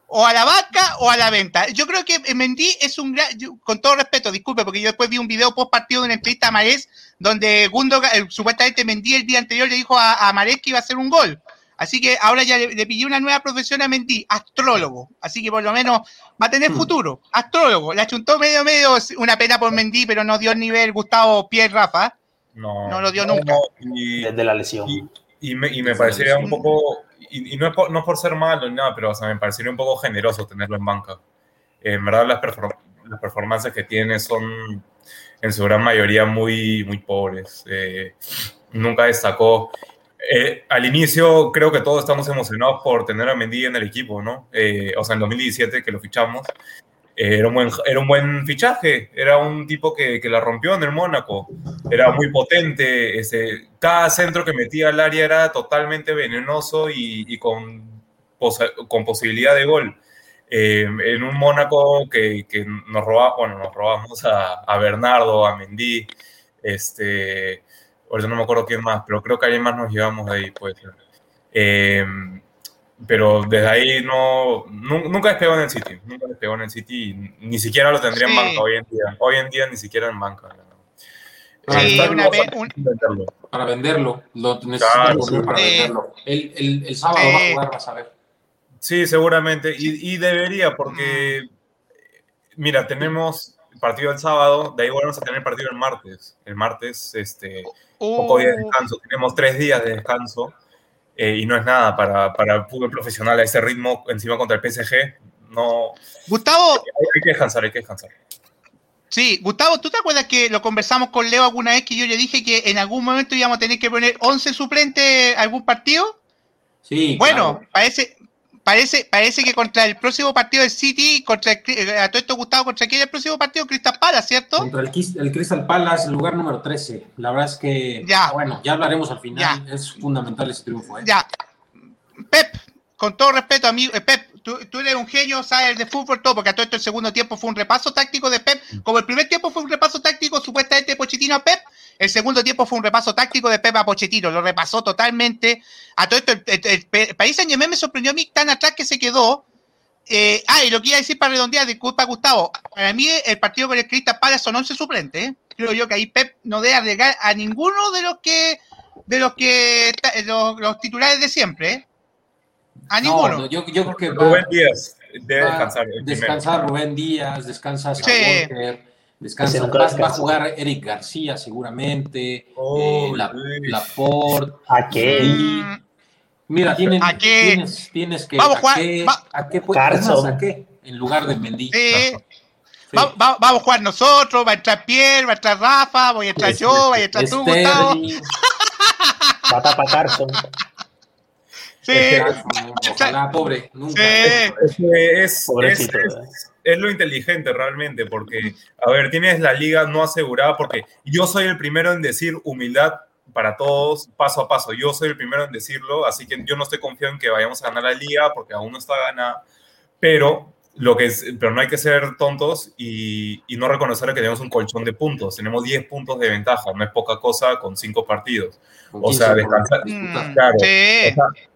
o a la vaca o a la venta. Yo creo que Mendy es un gran, con todo respeto, disculpe, porque yo después vi un video post partido de una entrevista a Marés, donde Gundo, eh, supuestamente Mendy el día anterior le dijo a, a Marés que iba a hacer un gol. Así que ahora ya le, le pillé una nueva profesión a Mendy, astrólogo. Así que por lo menos va a tener Hmm. futuro. Astrólogo. La chuntó medio, medio, una pena por Mendy, pero no dio el nivel Gustavo Pierre Rafa. No, No lo dio nunca. y, Desde la lesión. y, y me, y me parecería un poco, y, y no, es por, no es por ser malo ni nada, pero o sea, me parecería un poco generoso tenerlo en banca. En verdad las, perfor- las performances que tiene son en su gran mayoría muy, muy pobres. Eh, nunca destacó. Eh, al inicio creo que todos estamos emocionados por tener a Mendy en el equipo, ¿no? Eh, o sea, en 2017 que lo fichamos. Eh, era, un buen, era un buen fichaje, era un tipo que, que la rompió en el Mónaco, era muy potente, este, cada centro que metía al área era totalmente venenoso y, y con, posa- con posibilidad de gol. Eh, en un Mónaco que, que nos, roba, bueno, nos robamos a, a Bernardo, a Mendy, este, ahorita no me acuerdo quién más, pero creo que alguien más nos llevamos de ahí, puede ser. Eh, pero desde ahí no, nu- nunca despegó en el City, nunca despegó en el City, y ni siquiera lo tendría en Sí. banca hoy en día. Hoy en día ni siquiera en banca. Sí, una vez- un-. Para venderlo, lo necesito Claro, sí. para venderlo. El, el, el sábado Sí. va a jugar, vas a ver. Sí, seguramente. Y, y debería, porque, mira, tenemos partido el sábado, de ahí volvemos a tener partido el martes. El martes, este, poco día de Uh, descanso. Tenemos tres días de descanso eh, y no es nada para, para el fútbol profesional a ese ritmo, encima contra el PSG. No, Gustavo, hay, hay que descansar, hay que descansar. Sí, Gustavo, ¿tú te acuerdas que lo conversamos con Leo alguna vez que yo le dije que en algún momento íbamos a tener que poner 11 suplentes a algún partido? Sí, Bueno, claro. parece, parece, parece que contra el próximo partido del City, contra el, eh, a todo esto Gustavo, contra quién es el próximo partido, Crystal Palace, ¿cierto? Contra el, el Crystal Palace, el lugar número 13. La verdad es que, Ya. bueno, ya hablaremos al final. Es fundamental ese triunfo. ¿eh? Ya. Pep, con todo respeto, amigo, eh, Pep, tú, tú eres un genio, sabes de fútbol, todo, porque a todo esto el segundo tiempo fue un repaso táctico de Pep. Como el primer tiempo fue un repaso táctico supuestamente de Pochettino a Pep, el segundo tiempo fue un repaso táctico de Pep a Pochettino. Lo repasó totalmente. A todo esto, el, el, el, el País Germain me sorprendió a mí tan atrás que se quedó. Eh, ah, y lo que iba a decir para redondear, disculpa Gustavo, para mí el partido con el Crystal Palace son 11 suplentes. ¿eh? Creo yo que ahí Pep no debe arriesgar a ninguno de los que de los que los, los titulares de siempre. ¿eh? A No, ninguno. no, yo, yo creo que va, Rubén Díaz debe descansar. descansar Rubén Díaz, descansa Sí. Walker, descansa, va, va a jugar Eric García seguramente, Oh, eh, la. Laporte. ¿A qué? Y- Mira, tienen, ¿A qué? Tienes, tienes que. Vamos, ¿a Juan, qué, va- ¿A qué puede- Carson. es más, ¿A qué? En lugar de Mendy. sí. Sí. Va- va- vamos a jugar nosotros, va a entrar Pierre, va a entrar Rafa, voy a entrar Es- yo, va a entrar tú, Gustavo. Va a tapar Carson. Sí, Carson, Ojalá, pobre, nunca. sí. Es, es, Pobrecito, es-. Es lo inteligente realmente, porque, a ver, tienes la liga no asegurada, porque yo soy el primero en decir humildad para todos, paso a paso. Yo soy el primero en decirlo, así que yo no estoy confiado en que vayamos a ganar la liga, porque aún no está ganada, pero, lo que es, pero no hay que ser tontos y, y no reconocer que tenemos un colchón de puntos. Tenemos 10 puntos de ventaja, no es poca cosa con 5 partidos. O sea, 15 por descansar-. Mm, Claro. sí.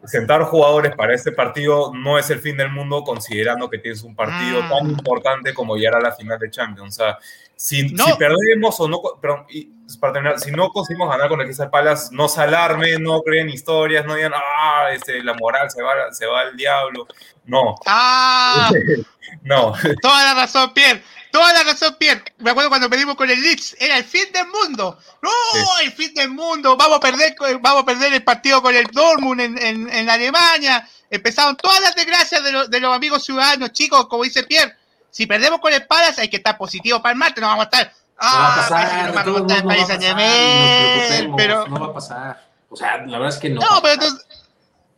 O sea, sentar jugadores para este partido no es el fin del mundo considerando que tienes un partido Mm. tan importante como llegar a la final de Champions. O sea, si, No. si perdemos o no, perdón, y para terminar, si no conseguimos ganar con el Crystal Palace, no se alarmen, no creen historias, no digan, ah, este, la moral se va, se va al diablo. No, Ah, no. toda la razón, Pierre. Toda la razón, Pierre. Me acuerdo cuando pedimos con el Leeds, era el fin del mundo. No, Sí. el fin del mundo. Vamos a perder, vamos a perder el partido con el Dortmund en, en- en Alemania. Empezaron todas las desgracias de, los- de los amigos ciudadanos, chicos, como dice Pierre. Si perdemos con el Palace, hay que estar positivo para el martes, no vamos a estar. No va a Ah, pasar, no de va a modos no va a pasar, nos Pero, no va a pasar. O sea, la verdad es que no. no, pero entonces.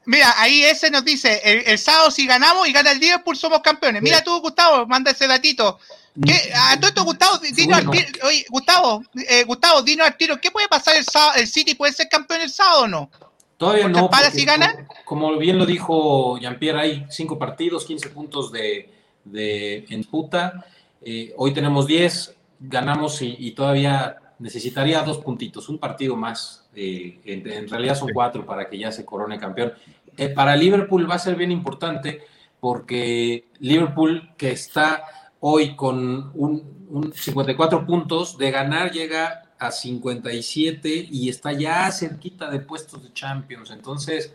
Mira, ahí ese nos dice, el, el sábado si ganamos y gana el Liverpool somos campeones. Mira tú, Gustavo, manda ese datito. ¿Qué? A todo esto, Gustavo, di- dinos al tiro, oye, Gustavo, eh, Gustavo, dinos al tiro, ¿qué puede pasar el sábado? ¿El City puede ser campeón el sábado o no? Todavía Porque no. porque sí gana. Como, como bien lo dijo Jean-Pierre, hay cinco partidos, 15 puntos de, de en puta. Eh, hoy tenemos 10, ganamos y, y todavía necesitaría dos puntitos, un partido más. Eh, en, en realidad son cuatro para que ya se corone campeón. Eh, para Liverpool va a ser bien importante porque Liverpool, que está hoy con un, un 54 puntos, de ganar llega a 57 y está ya cerquita de puestos de Champions. Entonces,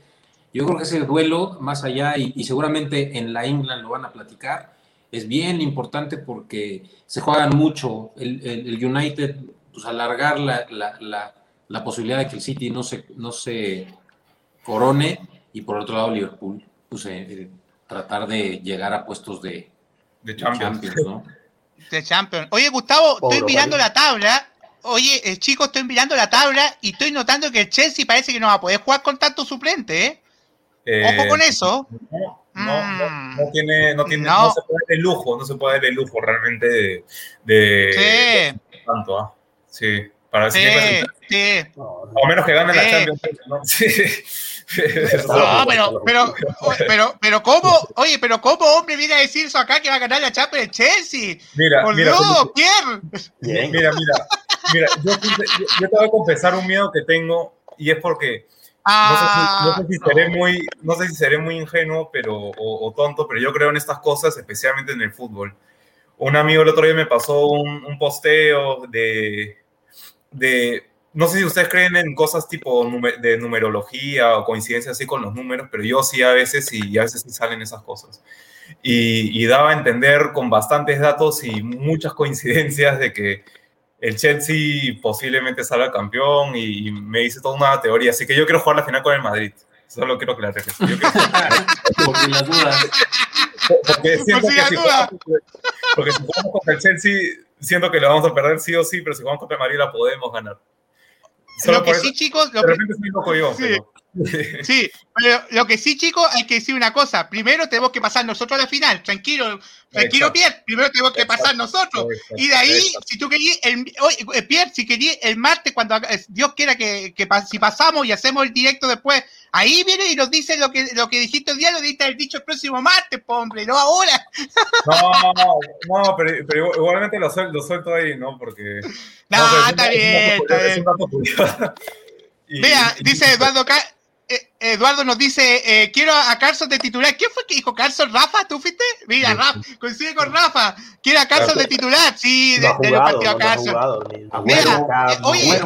yo creo que ese duelo, más allá, y, seguramente en la England lo van a platicar, es bien importante porque se juegan mucho. El, United, pues alargar la, la, la, posibilidad de que el City no se, no se corone, y por otro lado, Liverpool, pues eh, eh, tratar de llegar a puestos de, de Champions, ¿no? De Champions. Oye, Gustavo, estoy mirando la tabla Oye, eh, chicos, estoy mirando la tabla y estoy notando que el Chelsea parece que no va a poder jugar con tanto suplente, ¿eh? Ojo con eso. No, no, no, tiene, no tiene, no. se puede dar el lujo, no se puede dar el lujo realmente de, de sí. tanto, ¿ah? Sí, para sí, sí. O menos que gane la Champions, ¿no? Sí. No, pero, pero, pero, pero, ¿cómo? Oye, pero ¿cómo hombre viene a decir eso acá que va a ganar la Champions el Chelsea? Mira, Por mira, Dios, Pierre. Mira, mira, mira, yo, yo, te voy a confesar un miedo que tengo y es porque no, sé si, seré muy, no sé si seré muy ingenuo pero, o, tonto, pero yo creo en estas cosas, especialmente en el fútbol. Un amigo el otro día me pasó un, un posteo de, de no sé si ustedes creen en cosas tipo de numerología o coincidencias así con los números, pero yo sí a veces y a veces sí salen esas cosas. Y, daba a entender con bastantes datos y muchas coincidencias de que el Chelsea posiblemente salga campeón y, me hice toda una teoría. Así que yo quiero jugar la final con el Madrid. Solo quiero que la regrese. Porque las dudas. Porque siento que si jugamos, porque si jugamos contra el Chelsea, siento que lo vamos a perder sí o sí, pero si jugamos contra el Madrid la podemos ganar lo que sí, chicos. Lo que, sí, pero lo que sí, chicos, hay que decir una cosa. Primero tenemos que pasar nosotros a la final. Tranquilo, tranquilo, Pierre. Primero tenemos que pasar nosotros. Y de ahí, si tú querías, el, oye, Pierre, si querías el martes, cuando Dios quiera que, que, si pasamos y hacemos el directo después, ahí viene y nos dice lo que, lo que dijiste el día, lo dijiste el dicho el próximo martes, hombre, no ahora. No, no, pero, pero igualmente lo, suelto, lo suelto ahí, ¿no? Porque. No, está bien, está bien. Vea, dice Eduardo eh, Eduardo nos dice, eh, quiero a Carson de titular. ¿Quién fue que dijo Carson? ¿Rafa? ¿Tú fuiste? Mira, Rafa, coincide con Rafa. Quiero a Carson de titular. Sí, de, de partido a Carson. Mira, eh, oye,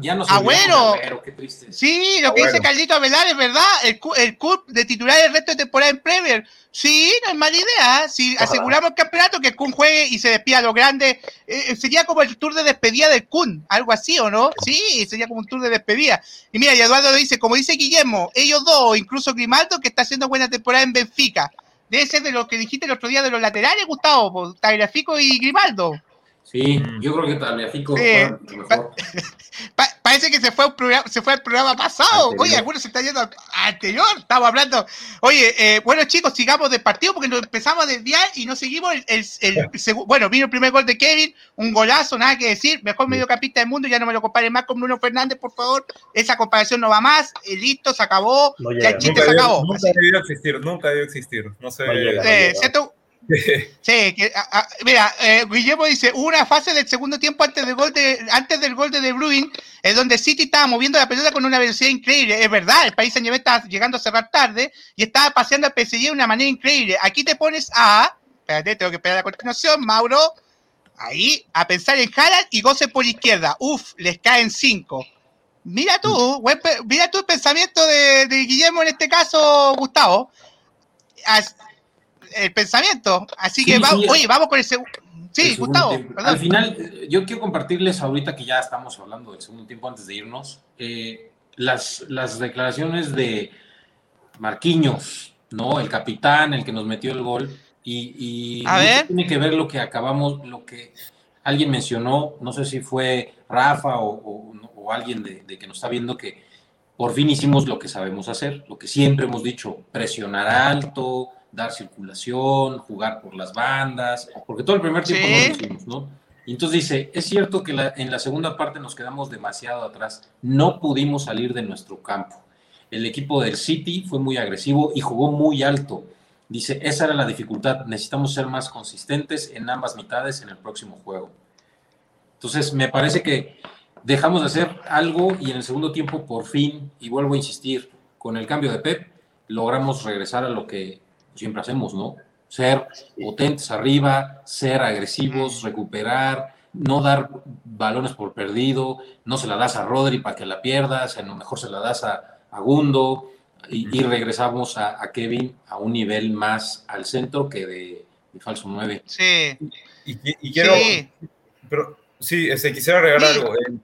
ya no Agüero. Qué triste. Sí, lo que dice Carlito Avelar es verdad. El, el CUP de titular el resto de temporada en Premier. Sí, no es mala idea. Si aseguramos el campeonato, que el Kun juegue y se despida a lo grande, eh, sería como el tour de despedida del Kun, algo así, ¿o no? Sí, sería como un tour de despedida. Y mira, y Eduardo dice, como dice Guillermo, ellos dos, incluso Grimaldo, que está haciendo buena temporada en Benfica. Debe ser de lo que dijiste el otro día de los laterales, Gustavo, Tagliafico y Grimaldo. Sí, yo creo que Tagliafico mejor. parece que se fue, programa, se fue al programa pasado. Oye, algunos se está yendo al anterior. Estamos hablando. Oye, eh, bueno, chicos, sigamos del partido porque nos empezamos a desviar y no seguimos el, el, Bueno, vino el primer gol de Kevin, un golazo, nada que decir. Mejor mediocampista del mundo. Ya no me lo comparen más con Bruno Fernández, por favor. Esa comparación no va más. Eh, listo, se acabó. ya el chiste se acabó. Nunca debió existir, nunca debió existir. No sé. No Sí, que, mira, eh, Guillermo dice, una fase del segundo tiempo antes del gol de, antes del gol de De Bruyne, es donde City estaba moviendo la pelota con una velocidad increíble. Es verdad, el país Saint estaba llegando a cerrar tarde y estaba paseando al PSG de una manera increíble. Aquí te pones a, espérate, tengo que esperar la continuación, Mauro, ahí, a pensar en Haaland y goce por izquierda. Uf, les caen cinco. Mira tú, mira tú el pensamiento de Guillermo en este caso, Gustavo el pensamiento. Así que, vamos, oye, vamos con el segundo. Sí, Gustavo. Al final, yo quiero compartirles ahorita que ya estamos hablando del segundo tiempo antes de irnos, eh, las, las declaraciones de Marquinhos, ¿no? El capitán, el que nos metió el gol. Y, tiene que ver lo que acabamos, lo que alguien mencionó, no sé si fue Rafa o, alguien de, de, que nos está viendo, que por fin hicimos lo que sabemos hacer, lo que siempre hemos dicho, presionar alto, dar circulación, jugar por las bandas, porque todo el primer tiempo no lo hicimos, ¿no? Y entonces dice, es cierto que en la segunda parte nos quedamos demasiado atrás, no pudimos salir de nuestro campo. El equipo del City fue muy agresivo y jugó muy alto. Dice, esa era la dificultad, necesitamos ser más consistentes en ambas mitades en el próximo juego. Entonces, me parece que dejamos de hacer algo y en el segundo tiempo, por fin, y vuelvo a insistir, con el cambio de Pep, logramos regresar a lo que siempre hacemos, ¿no? Ser potentes arriba, ser agresivos, recuperar, no dar balones por perdido, no se la das a Rodri para que la pierdas, a lo mejor se la das a, a Gundo y, regresamos a, Kevin a un nivel más al centro que de, falso 9. Sí. Y, quiero, sí. pero sí, este, quisiera regalar algo. Eh,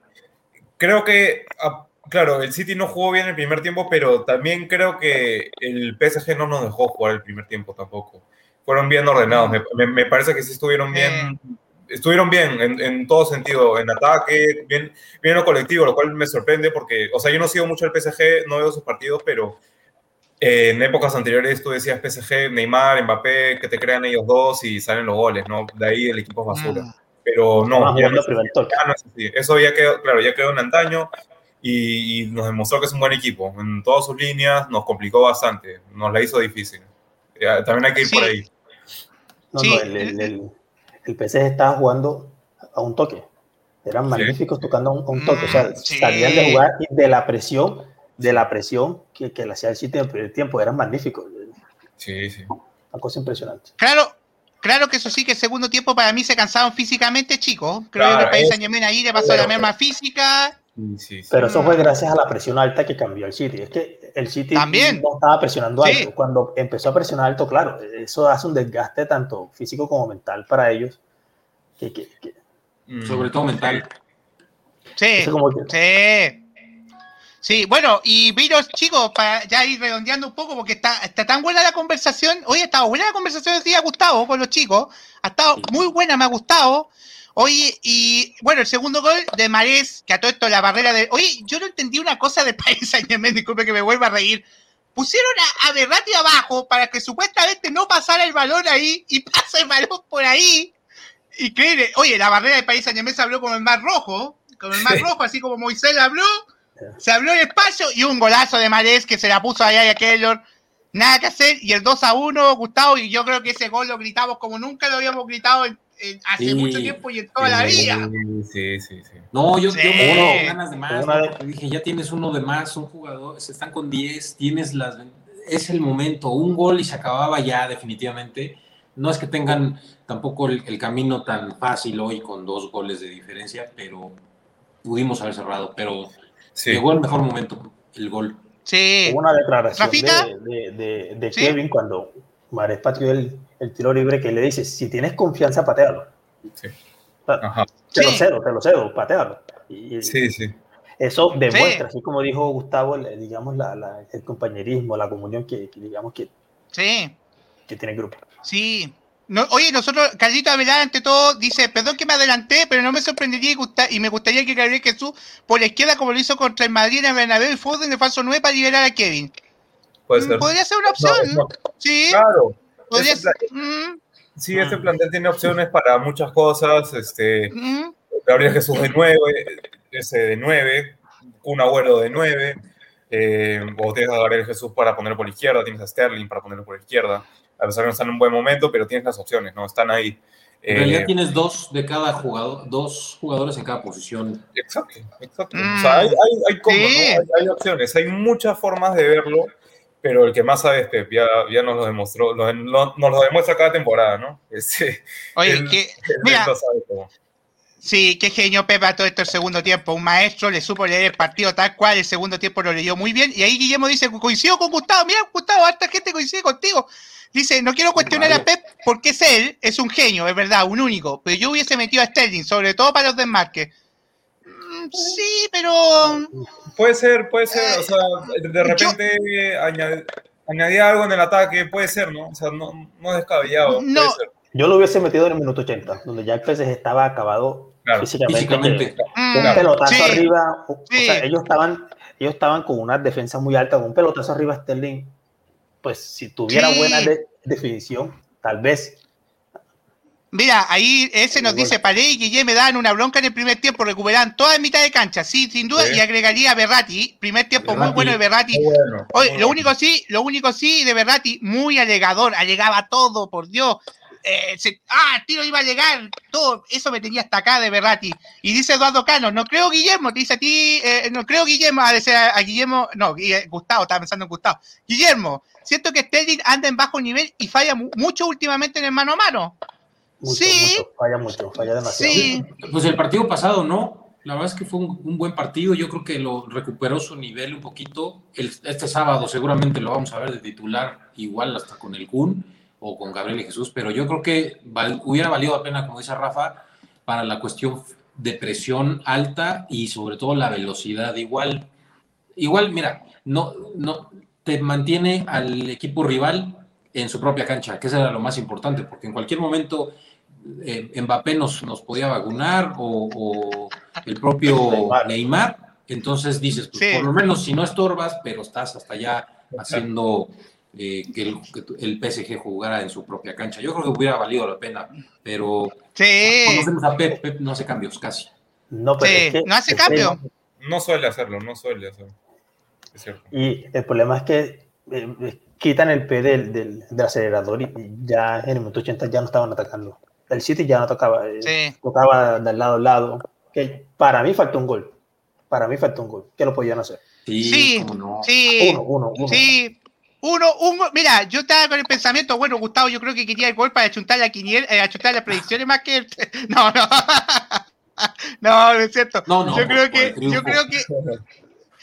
creo que, ah, claro, el City no jugó bien el primer tiempo, pero también creo que el PSG no nos dejó jugar el primer tiempo tampoco. Fueron bien ordenados. Me, parece que sí estuvieron bien estuvieron bien en, todo sentido, en ataque, bien, bien en lo colectivo, lo cual me sorprende porque, o sea, yo no sigo mucho el PSG, no veo sus partidos, pero eh, en épocas anteriores tú decías PSG, Neymar, Mbappé, que te crean ellos dos y salen los goles, ¿no? De ahí el equipo es basura. Mm. Pero no, ya no, es así. Eso ya quedó, claro, ya quedó en antaño y, nos demostró que es un buen equipo. En todas sus líneas nos complicó bastante, nos la hizo difícil. También hay que ir por ahí. No, no, el, el PSG estaba jugando a un toque. Eran magníficos tocando a un, toque. O sea, mm, salían de jugar de la presión, de la presión que, que le hacía el sitio en el tiempo. Eran magníficos. Sí, sí. Una cosa impresionante. Claro, claro que eso sí, que el segundo tiempo para mí se cansaron físicamente, chicos. Creo que el país Saint ahí le pasó la misma física. Pero eso fue gracias a la presión alta que cambió el City. Es que el City También. no estaba presionando alto. Cuando empezó a presionar alto, claro, eso hace un desgaste tanto físico como mental para ellos. Mm. Sobre todo mental. Sí, sí. Sí, bueno, y Viros, chicos, para ya ir redondeando un poco, porque está, está tan buena la conversación. Hoy ha estado buena la conversación, decía Gustavo, con los chicos. Ha estado muy buena, me ha gustado. Oye, y bueno, el segundo gol de Marés, que a todo esto la barrera de. Oye, yo no entendí una cosa de País Saint disculpe que me vuelva a reír. Pusieron a, a abajo para que supuestamente no pasara el balón ahí y pasa el balón por ahí. Y creen, oye, la barrera de País se habló con el Mar Rojo, con el Mar Rojo, así como Moisés habló. Se habló el espacio y un golazo de Marés que se la puso allá a Keylor. Nada que hacer. Y el 2 a 1, Gustavo, y yo creo que ese gol lo gritamos como nunca lo habíamos gritado en hace mucho tiempo y en toda la vida. Sí, sí, sí. No, yo, tengo ganas de más, dije, ya tienes uno de más, un jugador, se están con 10, tienes las... Es el momento, un gol y se acababa ya definitivamente. No es que tengan tampoco el, camino tan fácil hoy con dos goles de diferencia, pero pudimos haber cerrado, pero llegó el mejor momento, el gol. Sí. Hubo una declaración de, de, Kevin cuando Mares patrió el, tiro libre que le dice, si tienes confianza, patealo. Sí. Te lo cedo, te lo cedo, patealo. Y, sí, sí. Eso demuestra, así como dijo Gustavo, digamos, la, el compañerismo, la comunión que, digamos que, sí. que tiene el grupo. Sí. No, oye, nosotros, Carlito Avelar, ante todo, dice, perdón que me adelanté, pero no me sorprendería y, me gustaría que Gabriel Jesús por la izquierda, como lo hizo contra el Madrid en el Bernabéu y Foden de falso 9 para liberar a Kevin. Puede ser. Podría ser una opción. Sí. Claro, Mm. Sí, este mm. plantel tiene opciones para muchas cosas. Este, mm. Gabriel Jesús de 9, ese de 9, un abuelo de 9. Eh, o tienes a Gabriel Jesús para poner por la izquierda, tienes a Sterling para poner por la izquierda. A pesar de que no están en un buen momento, pero tienes las opciones, ¿no? Están ahí. En realidad eh, tienes dos de cada jugador, dos jugadores en cada posición. Exacto, exacto. O sea, hay, hay, hay, hay, opciones, hay muchas formas de verlo pero el que más sabe es Pep, ya, ya nos lo demostró, nos, lo demuestra cada temporada, ¿no? Oye, que, mira, sí, qué genio Pep a todo esto el segundo tiempo, un maestro, le supo leer el partido tal cual, el segundo tiempo lo leyó muy bien, y ahí Guillermo dice, coincido con Gustavo, mira, Gustavo, harta gente coincide contigo. Dice, no quiero cuestionar a Pep porque es él, es un genio, es verdad, un único, pero yo hubiese metido a Sterling, sobre todo para los desmarques. Mm, sí, pero Puede ser, puede ser, o sea, de repente añadir, algo en el ataque, puede ser, ¿no? O sea, no, no es descabellado. No. Yo lo hubiese metido en el minuto 80, donde ya el PSG estaba acabado físicamente. un pelotazo arriba, o sea, ellos estaban, ellos estaban con una defensa muy alta, con un pelotazo arriba Sterling, pues si tuviera buena definición, tal vez Mira, ahí ese nos dice Pared y Guille me dan una bronca en el primer tiempo, recuperan toda en mitad de cancha, sí, sin duda, y agregaría a Berrati, primer tiempo muy bueno de Berrati. lo único sí, lo único sí de Berrati, muy alegador, alegaba todo, por Dios. eh, ah, tiro iba a llegar, todo eso me tenía hasta acá de Berrati. Y dice Eduardo Cano, no creo Guillermo, te dice a ti, eh, no creo Guillermo, a, decir a, Guillermo, no, Gustavo, estaba pensando en Gustavo. Guillermo, siento que Sterling anda en bajo nivel y falla mucho últimamente en el mano a mano. Sí. falla mucho, falla demasiado. Sí. Pues el partido pasado, ¿no? La verdad es que fue un, buen partido. Yo creo que lo recuperó su nivel un poquito. este sábado seguramente lo vamos a ver de titular, igual hasta con el Kun o con Gabriel y Jesús, pero yo creo que hubiera valido la pena, como dice Rafa, para la cuestión de presión alta y sobre todo la velocidad. Igual, igual, mira, no, no te mantiene al equipo rival en su propia cancha, que eso era lo más importante, porque en cualquier momento eh, Mbappé nos, nos podía vacunar o, el propio Neymar. Entonces dices, pues por lo menos si no estorbas, pero estás hasta allá haciendo eh, que, el, PSG jugara en su propia cancha. Yo creo que hubiera valido la pena, pero sí. conocemos a Pep, Pep no hace cambios casi. No, pero no hace cambio. No suele hacerlo, no suele hacerlo. Y el problema es que eh, quitan el P del, del, acelerador y ya en el minuto 80 ya no estaban atacando. El City ya no tocaba, eh, tocaba de lado a lado. Que para mí faltó un gol. Para mí faltó un gol. ¿Qué lo podían hacer? Sí, sí, sí, uno, uno, uno. sí, uno, un, mira, yo estaba con el pensamiento, bueno, Gustavo, yo creo que quería el gol para achuntar la quiniel, eh, achuntar las predicciones más que el, no, no. no, no es cierto. No, no, yo creo que, yo creo que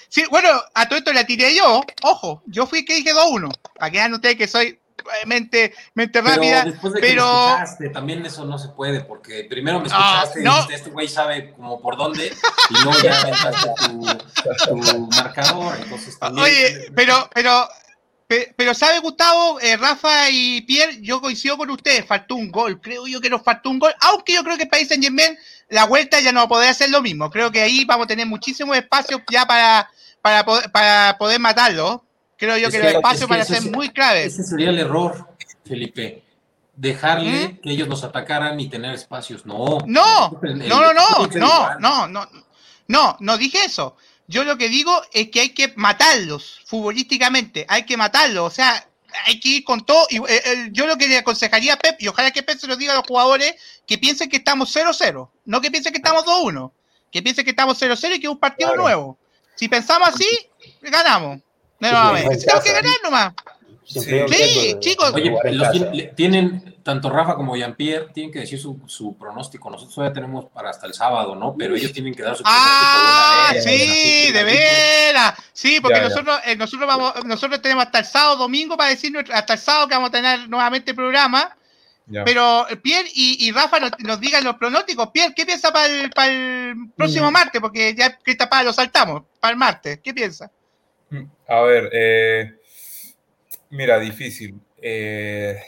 Sí, bueno, a todo esto la tiré yo, ojo, yo fui que dije 2-1, para que vean ustedes que soy mente, mente rápida, pero... también eso no se puede, porque primero me escuchaste y dijiste, este güey sabe como por dónde, y luego ya aventaste tu, tu marcador, entonces también... Oye, pero, pero pero sabe Gustavo, eh, Rafa y Pierre, yo coincido con ustedes, faltó un gol, creo yo que nos faltó un gol, aunque yo creo que el país Saint Germain la vuelta ya no va a poder hacer lo mismo, creo que ahí vamos a tener muchísimo espacio ya para, para, poder, para poder matarlo, creo yo que, el espacio para ser muy clave. Ese sería el error, Felipe, dejarle ¿Mm? que ellos nos atacaran y tener espacios, no. No, no, no, no, no, no, no, no, no dije eso. Yo lo que digo es que hay que matarlos futbolísticamente, hay que matarlos, o sea, hay que ir con todo. Y, eh, eh, yo lo que le aconsejaría a Pep, y ojalá que Pep se lo diga a los jugadores, que piensen que estamos 0-0, no que piensen que estamos 2-1, que piensen que estamos 0-0 y que es un partido nuevo. Si pensamos así, ganamos. Tenemos que ganar nomás. Sí, chicos. Oye, tienen, tanto Rafa como Jean-Pierre tienen que decir su, su, pronóstico. Nosotros todavía tenemos para hasta el sábado, ¿no? Pero ellos tienen que dar su pronóstico. Ah, sí, de veras. Sí, porque nosotros, eh, nosotros vamos, nosotros tenemos hasta el sábado, domingo para decir hasta el sábado que vamos a tener nuevamente el programa. Pero Pierre y, y Rafa nos, digan los pronósticos. Pierre, ¿qué piensa para el, para el próximo mm. martes? Porque ya para lo saltamos, para el martes. ¿Qué piensa? A ver, eh, Mira, difícil. Eh,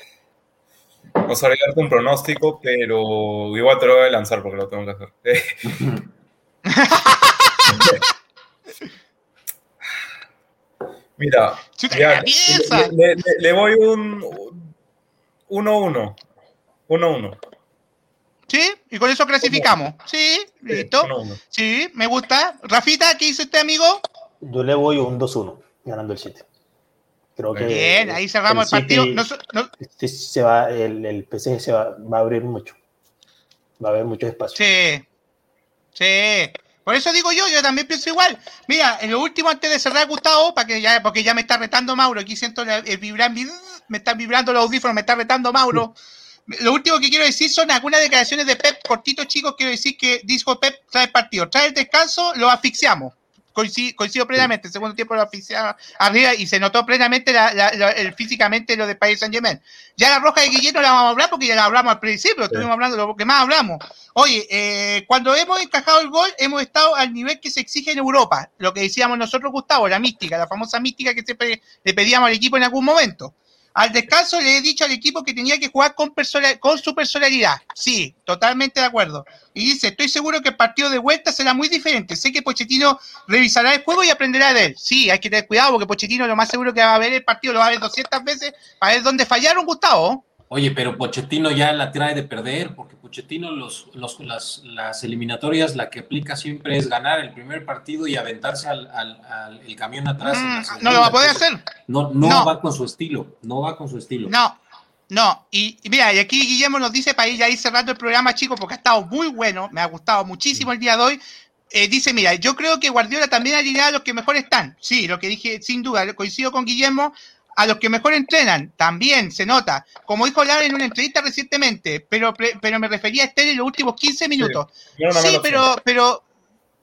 no sabría darte un pronóstico, pero igual te lo voy a lanzar porque lo tengo que hacer. Mira, le, voy un 1-1. 1-1. Sí, y con eso clasificamos. Sí, listo. Sí, me gusta. Rafita, ¿qué dice usted, amigo? Yo le voy un 2-1, ganando el sitio. Creo que Bien, ahí cerramos el, partido. Se va, el, el PSG se va, va, a abrir mucho. Va a haber mucho espacio. Sí, sí. Por eso digo yo, yo también pienso igual. Mira, en lo último, antes de cerrar, Gustavo, para que ya, porque ya me está retando Mauro, aquí siento el, vibrar, me están vibrando los audífonos, me está retando Mauro. Lo último que quiero decir son algunas declaraciones de Pep, cortitos chicos, quiero decir que dijo Pep, trae partido, trae el descanso, lo asfixiamos coincido, plenamente. El segundo tiempo lo oficiaba arriba y se notó plenamente el, físicamente lo de Paris Saint Germain. Ya la roja de Guillermo la vamos a hablar porque ya la hablamos al principio, estuvimos hablando de lo que más hablamos. Oye, eh, cuando hemos encajado el gol, hemos estado al nivel que se exige en Europa. Lo que decíamos nosotros, Gustavo, la mística, la famosa mística que siempre le pedíamos al equipo en algún momento. Al descanso le he dicho al equipo que tenía que jugar con, con su personalidad. Sí, totalmente de acuerdo. Y dice, estoy seguro que el partido de vuelta será muy diferente. Sé que Pochettino revisará el juego y aprenderá de él. Sí, hay que tener cuidado porque Pochettino lo más seguro que va a ver el partido, lo va a ver 200 veces para ver dónde fallaron, Gustavo. Oye, pero Pochettino ya la trae de perder, porque Pochettino los, los, las, las, eliminatorias la que aplica siempre es ganar el primer partido y aventarse al, al, el camión atrás. Mm, no lo va a poder hacer. No, no, va con su estilo, no va con su estilo. No, No, y, mira, y aquí Guillermo nos dice para ir ya ir cerrando el programa, chicos, porque ha estado muy bueno, me ha gustado muchísimo el día de hoy. Eh, dice, mira, yo creo que Guardiola también ha llegado a los que mejor están. Sí, lo que dije, sin duda, coincido con Guillermo, a los que mejor entrenan, también se nota. Como dijo Lara en una entrevista recientemente, pero, pero me refería a Esther en los últimos 15 minutos. Sí, pero, pero,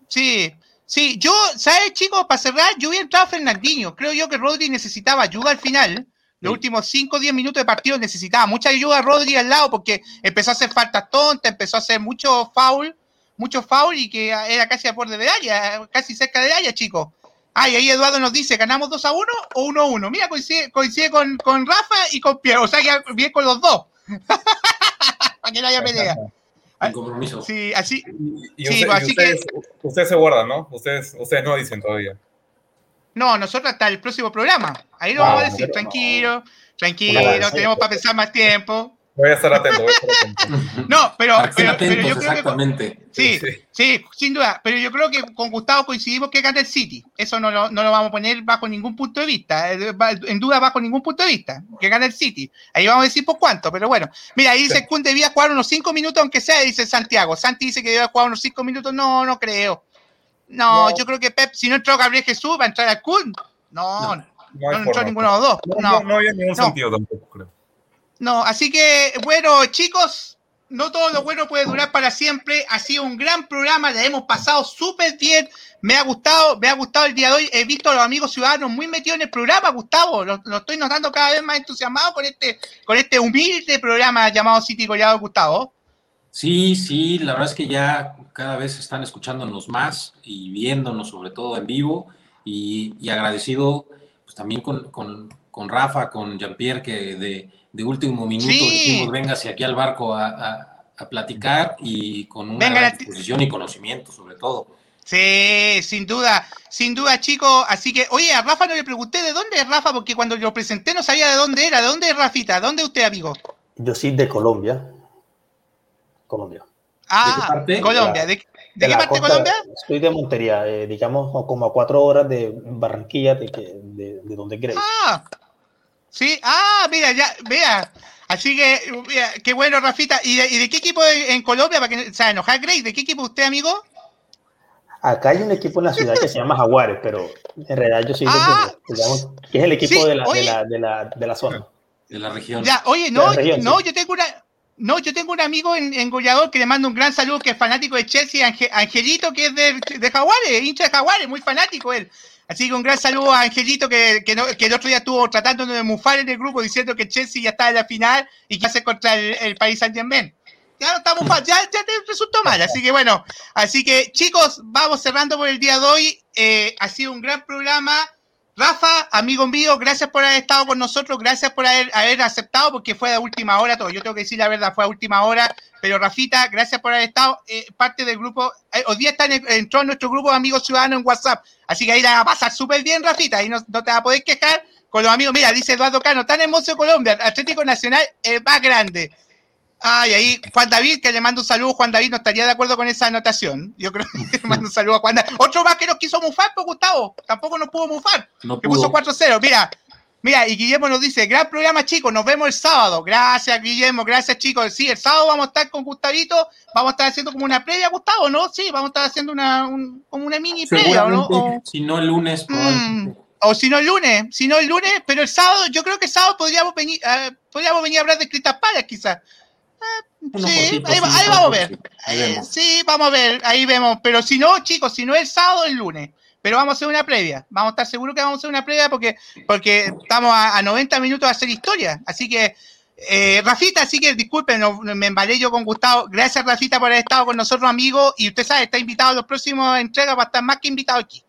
sí, sí, yo, ¿sabes, chicos? Para cerrar, yo hubiera entrado a Fernandinho. Creo yo que Rodri necesitaba ayuda al final los últimos 5 o 10 minutos de partido necesitaba mucha ayuda a Rodri al lado porque empezó a hacer faltas tontas, empezó a hacer mucho foul, mucho foul y que era casi a borde de área, casi cerca de área, chicos. Ah, y ahí Eduardo nos dice, ¿ganamos 2 a 1 o 1 a 1? Mira, coincide, coincide con, con, Rafa y con Pierre, o sea que bien con los dos. Para que no haya pelea. Un compromiso. Sí, así. Y, sí, usted, así ustedes, que... ustedes se guardan, ¿no? Ustedes, ustedes no dicen todavía. No, nosotros hasta el próximo programa. Ahí lo vamos a decir, tranquilo, tranquilo, tenemos para pensar más tiempo. Voy a estar atento, voy a estar atento. No, pero, pero, pero, yo creo exactamente. que. Sí, sí, sí, sin duda. Pero yo creo que con Gustavo coincidimos que gana el City. Eso no lo, no lo vamos a poner bajo ningún punto de vista. Eh, en duda, bajo ningún punto de vista. Que gana el City. Ahí vamos a decir por cuánto, pero bueno. Mira, ahí dice Kun debía jugar unos 5 minutos, aunque sea, dice Santiago. Santi dice que debía jugar unos 5 minutos. No, no creo. No, yo creo que Pep, si no entró Gabriel Jesús, va a entrar al Kun. No, no, no, entró ninguno de los dos. No, no, había ningún sentido tampoco, creo. No, así que, bueno, chicos, no todo lo bueno puede durar para siempre. Ha sido un gran programa, le hemos pasado súper bien. Me ha gustado, me ha gustado el día de hoy. He visto a los amigos ciudadanos muy metidos en el programa, Gustavo. Lo, estoy notando cada vez más entusiasmado con este, con este humilde programa llamado City Collado, Gustavo. Sí, sí, la verdad es que ya cada vez están escuchándonos más y viéndonos, sobre todo en vivo, y, agradecido pues, también con, con, con Rafa, con Jean-Pierre, que de, de, último minuto sí. dijimos, véngase aquí al barco a, a, a platicar y con una Venga, disposición y conocimiento, sobre todo. Sí, sin duda, sin duda, chicos. Así que, oye, a Rafa no le pregunté de dónde es Rafa, porque cuando lo presenté no sabía de dónde era. ¿De dónde es Rafita? ¿De dónde es usted, amigo? Yo soy de Colombia. Colombia. Ah, ¿De Colombia. ¿De, de, de qué parte de Colombia? Soy de Montería, eh, digamos como a cuatro horas de Barranquilla, de, de, de donde crees. Ah, sí, ah, mira, ya, vea. Así que, mira, qué bueno, Rafita. ¿Y de, y de qué equipo en Colombia? Para que, o sea, enojar Grace, ¿de qué equipo usted, amigo? Acá hay un equipo en la ciudad que se llama Jaguares, pero en realidad yo soy ah, de, digamos, que es el equipo sí, de, la, oye, de, la, de, la, de la zona. De la región. Ya, oye, no, región, no, sí. yo tengo una, no, yo tengo un amigo en, en que le mando un gran saludo, que es fanático de Chelsea, Ange, Angelito, que es de, de Jaguares, hincha de Jaguares, muy fanático él. Así que un gran saludo a Angelito, que, que, no, que el otro día estuvo tratando de mufar en el grupo, diciendo que Chelsea ya está en la final y que hace contra el, el país Saint Germain. Ya no estamos mal, ya, ya te resultó mal. Así que bueno, así que chicos, vamos cerrando por el día de hoy. Eh, ha sido un gran programa. Rafa, amigo mío, gracias por haber estado con nosotros, gracias por haber, aceptado, porque fue a última hora todo. Yo tengo que decir la verdad, fue a última hora, pero Rafita, gracias por haber estado eh, parte del grupo. Eh, hoy día está en, entró en nuestro grupo de amigos ciudadanos en WhatsApp, así que ahí la va a pasar súper bien, Rafita, ahí no, te vas a poder quejar con los amigos. Mira, dice Eduardo Cano, tan hermoso Colombia, Atlético Nacional el más grande. Ay, ahí Juan David, que le mando un saludo, Juan David no estaría de acuerdo con esa anotación. Yo creo que le mando un saludo a Juan David. Otro más que nos quiso mufar, pues Gustavo, tampoco nos pudo mufar. No que puso 4-0. Mira, mira, y Guillermo nos dice, gran programa chicos, nos vemos el sábado. Gracias Guillermo, gracias chicos. Sí, el sábado vamos a estar con Gustavito, vamos a estar haciendo como una previa, Gustavo, ¿no? Sí, vamos a estar haciendo una, un, como una mini previa, ¿no? O, si no el lunes, mm, o si no el lunes, si no el lunes, pero el sábado, yo creo que el sábado podríamos venir, uh, podríamos venir a hablar de Crystal Palace quizás. Unos Sí, ahí, va- sí, ahí vamos a ver. ahí vemos. Sí, vamos a ver, ahí vemos. Pero si no, chicos, si no el sábado, el lunes. Pero vamos a hacer una previa. Vamos a estar seguros que vamos a hacer una previa porque, porque estamos a, a 90 minutos de hacer historia. Así que, eh, Rafita, así que disculpen, no- no- me embalé yo con Gustavo. Gracias, Rafita, por haber estado con nosotros, amigos. Y usted sabe, está invitado a los próximos entregas, va a estar más que invitado aquí.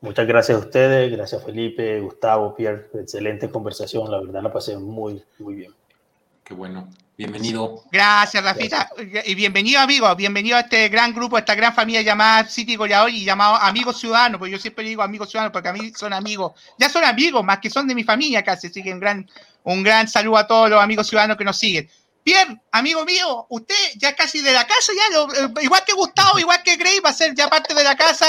Muchas gracias a ustedes, gracias Felipe, Gustavo, Pierre, excelente conversación, la verdad la pasé muy, muy bien. Qué bueno. Bienvenido. Gracias, Rafita. Y bienvenido, amigos. Bienvenido a este gran grupo, a esta gran familia llamada City Goleador y llamado Amigos Ciudadanos, porque yo siempre digo Amigos Ciudadanos porque a mí son amigos. Ya son amigos, más que son de mi familia casi. Así que un gran, un gran saludo a todos los amigos ciudadanos que nos siguen. Pierre, amigo mío, usted ya casi de la casa, ya lo- eh, igual que Gustavo, igual que Grey, va a ser ya parte de la casa.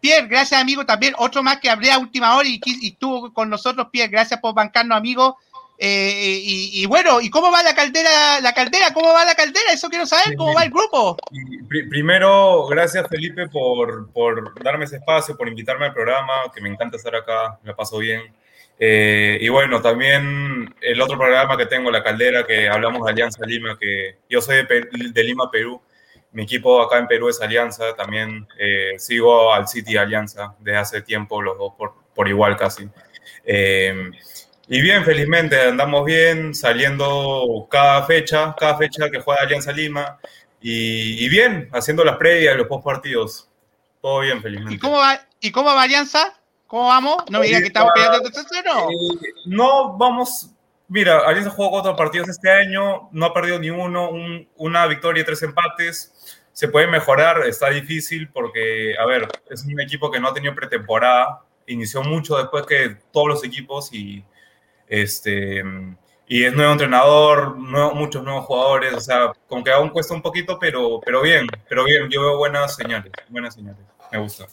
Pierre, gracias, amigo. También otro más que hablé a última hora y, y estuvo con nosotros, Pierre. Gracias por bancarnos, amigo. Eh, y, bueno, ¿y cómo va la caldera? La caldera, ¿cómo va la caldera? Eso quiero saber, ¿cómo va el grupo? primero, gracias Felipe por, por, darme ese espacio, por invitarme al programa, que me encanta estar acá, me paso bien. Eh, y bueno, también el otro programa que tengo, La Caldera, que hablamos de Alianza Lima, que yo soy de, Lima, Perú. Mi equipo acá en Perú es Alianza, también eh, sigo al City Alianza desde hace tiempo, los dos por, por igual casi. Y bien, felizmente andamos bien, saliendo cada fecha, cada fecha que juega Alianza Lima. Y, bien, haciendo las previas y los post partidos. Todo bien, felizmente. ¿Y cómo va, y cómo va Alianza? ¿Cómo vamos? No me digas que estamos peleando no. Eh, no, vamos. Mira, Alianza jugó cuatro partidos este año, no ha perdido ni uno, una victoria y tres empates. Se puede mejorar, está difícil porque, a ver, es un equipo que no ha tenido pretemporada, inició mucho después que todos los equipos y este, y es nuevo entrenador, muchos nuevos jugadores, o sea, como que aún cuesta un poquito, pero, pero bien, pero bien, yo veo buenas señales, buenas señales, me gusta.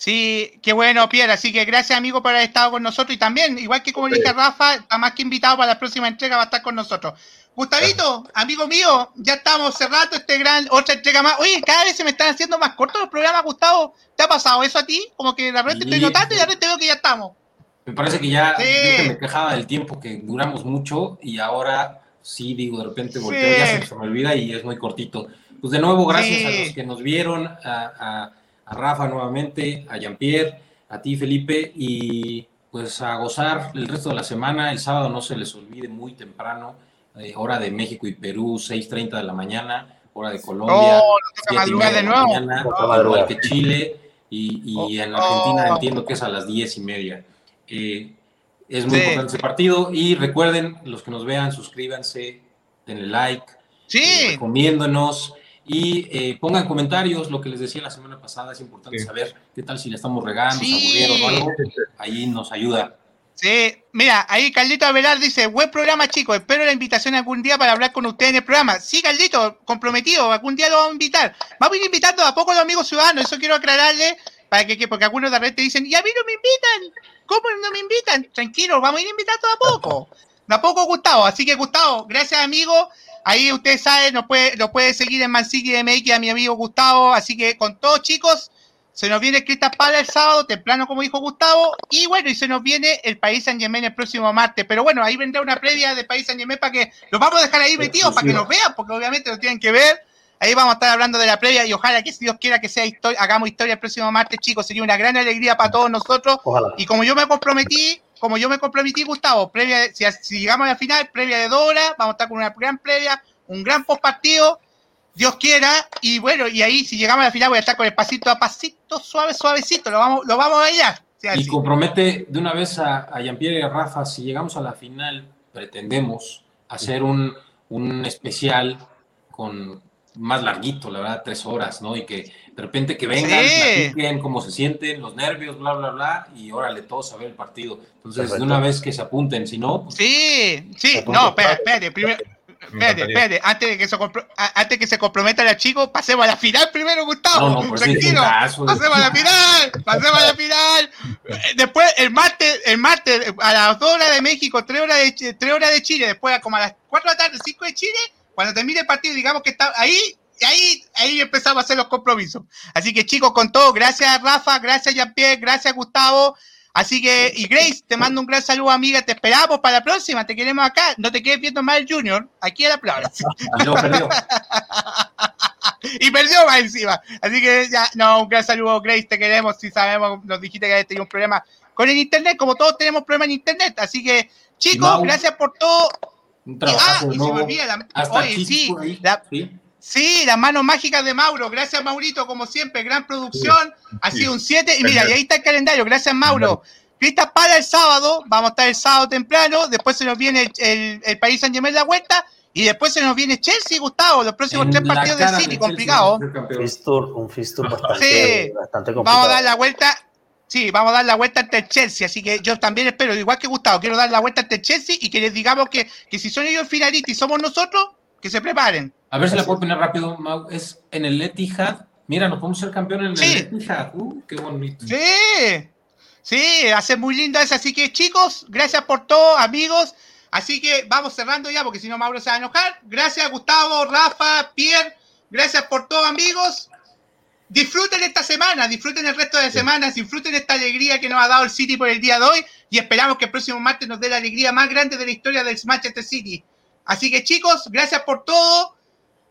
Sí, qué bueno, Pierre. Así que gracias, amigo, por haber estado con nosotros. Y también, igual que como le dije Rafa, está más que invitado para la próxima entrega, va a estar con nosotros. Gustavito, amigo mío, ya estamos cerrando este gran, otra entrega más. Oye, cada vez se me están haciendo más cortos los programas, Gustavo. ¿Te ha pasado eso a ti? Como que de repente estoy notando y de repente veo que ya estamos. Me parece que ya yo me quejaba del tiempo que duramos mucho y ahora sí digo de repente volteo, ya se, me olvida y es muy cortito. Pues de nuevo, gracias a los que nos vieron, a, Rafa nuevamente, a Jean-Pierre, a ti Felipe y pues a gozar el resto de la semana. El sábado no se les olvide muy temprano, eh, hora de México y Perú, 6.30 de la mañana, hora de Colombia, oh, de, nuevo. Mañana, igual que Chile y, y en Argentina oh. entiendo que es a las diez y media. Eh, es muy importante ese partido. Y recuerden, los que nos vean, suscríbanse, denle like, sí. Eh, recomiéndonos y eh, pongan comentarios. Lo que les decía la semana pasada, es importante saber qué tal si le estamos regando, sí. o algo. Ahí nos ayuda. Sí, mira, ahí Caldito Avelar dice, buen programa chicos, espero la invitación algún día para hablar con ustedes en el programa. Sí, Caldito, comprometido, algún día lo vamos a invitar. Vamos a ir invitando a poco los amigos ciudadanos, eso quiero aclararle, para que, porque algunos de repente dicen, y a mí no me invitan. ¿Cómo no me invitan? Tranquilo, vamos a ir invitando a poco. De a poco, Gustavo. Así que, Gustavo, gracias, amigo. Ahí ustedes saben, nos puede, nos puede seguir en Manciki MX a mi amigo Gustavo. Así que con todos, chicos, se nos viene Cristal para el sábado, temprano, como dijo Gustavo. Y bueno, y se nos viene el País San Germain el próximo martes. Pero bueno, ahí vendrá una previa del País San Germain para que los vamos a dejar ahí metidos, para que nos vean, porque obviamente lo tienen que ver. Ahí vamos a estar hablando de la previa y ojalá que si Dios quiera que sea historia, hagamos historia el próximo martes, chicos. Sería una gran alegría para todos nosotros. Y como yo me comprometí, como yo me comprometí, Gustavo, previa, si, llegamos a la final, previa de dos horas, vamos a estar con una gran previa, un gran post partido, Dios quiera. Y bueno, y ahí si llegamos a la final voy a estar con el pasito a pasito, suave, suavecito, lo vamos, lo vamos a bailar. y compromete de una vez a, a Jean-Pierre y a Rafa, si llegamos a la final, pretendemos hacer un, un especial con más larguito, la verdad, tres horas, ¿no? Y que de repente que vengan, sí. cómo se sienten, los nervios, bla, bla, bla, y órale, todos a ver el partido. Entonces, de una vez que se apunten, si no... Pues, sí, sí, no, espérate, espérate, primero... Espérate, espérate, antes de que se, antes que se comprometa el chico, pasemos a la final primero, Gustavo. No, no, Tranquilo, pasemos a la final, pasemos a la final. Después, el martes, el martes, a las 2 horas de México, 3 horas de, 3 horas de Chile, después como a las 4 de la tarde, 5 de Chile, cuando termine el partido, digamos que está ahí, ahí, ahí empezamos a hacer los compromisos. Así que chicos, con todo, gracias Rafa, gracias Jean-Pierre, gracias Gustavo. Así que, y Grace, te mando un gran saludo, amiga. Te esperamos para la próxima. Te queremos acá. No te quedes viendo más el Junior. Aquí a la plaza. No, perdió. y perdió más encima. Así que ya, no, un gran saludo, Grace. Te queremos. Si sabemos, nos dijiste que habías tenido un problema con el internet, como todos tenemos problemas en internet. Así que, chicos, gracias por todo. Un ah, y se me olvida la, oye, sí, la, sí, las manos mágicas de Mauro. Gracias, Maurito, como siempre. Gran producción. ha sido un 7. Y mira, y ahí está el calendario. Gracias, Mauro. Crista para el sábado. Vamos a estar el sábado temprano. Después se nos viene el, el, País San Germán de la vuelta. Y después se nos viene Chelsea, Gustavo. Los próximos tres partidos de City, complicado. Un fixture bastante, bastante complicado. Vamos a dar la vuelta Sí, vamos a dar la vuelta ante el Chelsea, así que yo también espero, igual que Gustavo, quiero dar la vuelta ante el Chelsea y que les digamos que, que si son ellos finalistas y somos nosotros, que se preparen. A ver si la puedo poner rápido, Mau. Es en el Etihad. Mira, nos podemos ser campeones en el Etihad. Uh, qué bonito. Sí, sí, hace muy linda esa. Así que chicos, gracias por todo, amigos. Así que vamos cerrando ya, porque si no Mauro se va a enojar. Gracias, Gustavo, Rafa, Pierre. Gracias por todo, amigos. Disfruten esta semana, disfruten el resto de semanas, disfruten esta alegría que nos ha dado el City por el día de hoy y esperamos que el próximo martes nos dé la alegría más grande de la historia del Manchester City. Así que chicos, gracias por todo.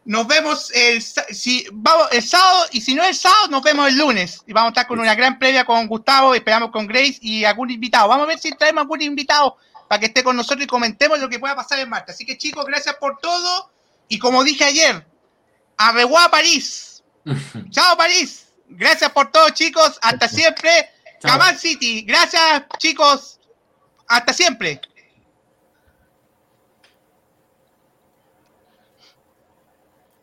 Nos vemos el, si, vamos, el sábado y si no el sábado, nos vemos el lunes. Y vamos a estar con una gran previa con Gustavo, esperamos con Grace y algún invitado. Vamos a ver si traemos algún invitado para que esté con nosotros y comentemos lo que pueda pasar en Marta. Así que chicos, gracias por todo. Y como dije ayer, a París. Chao París. Gracias por todo chicos. Hasta siempre. Cabal City. Gracias chicos. Hasta siempre.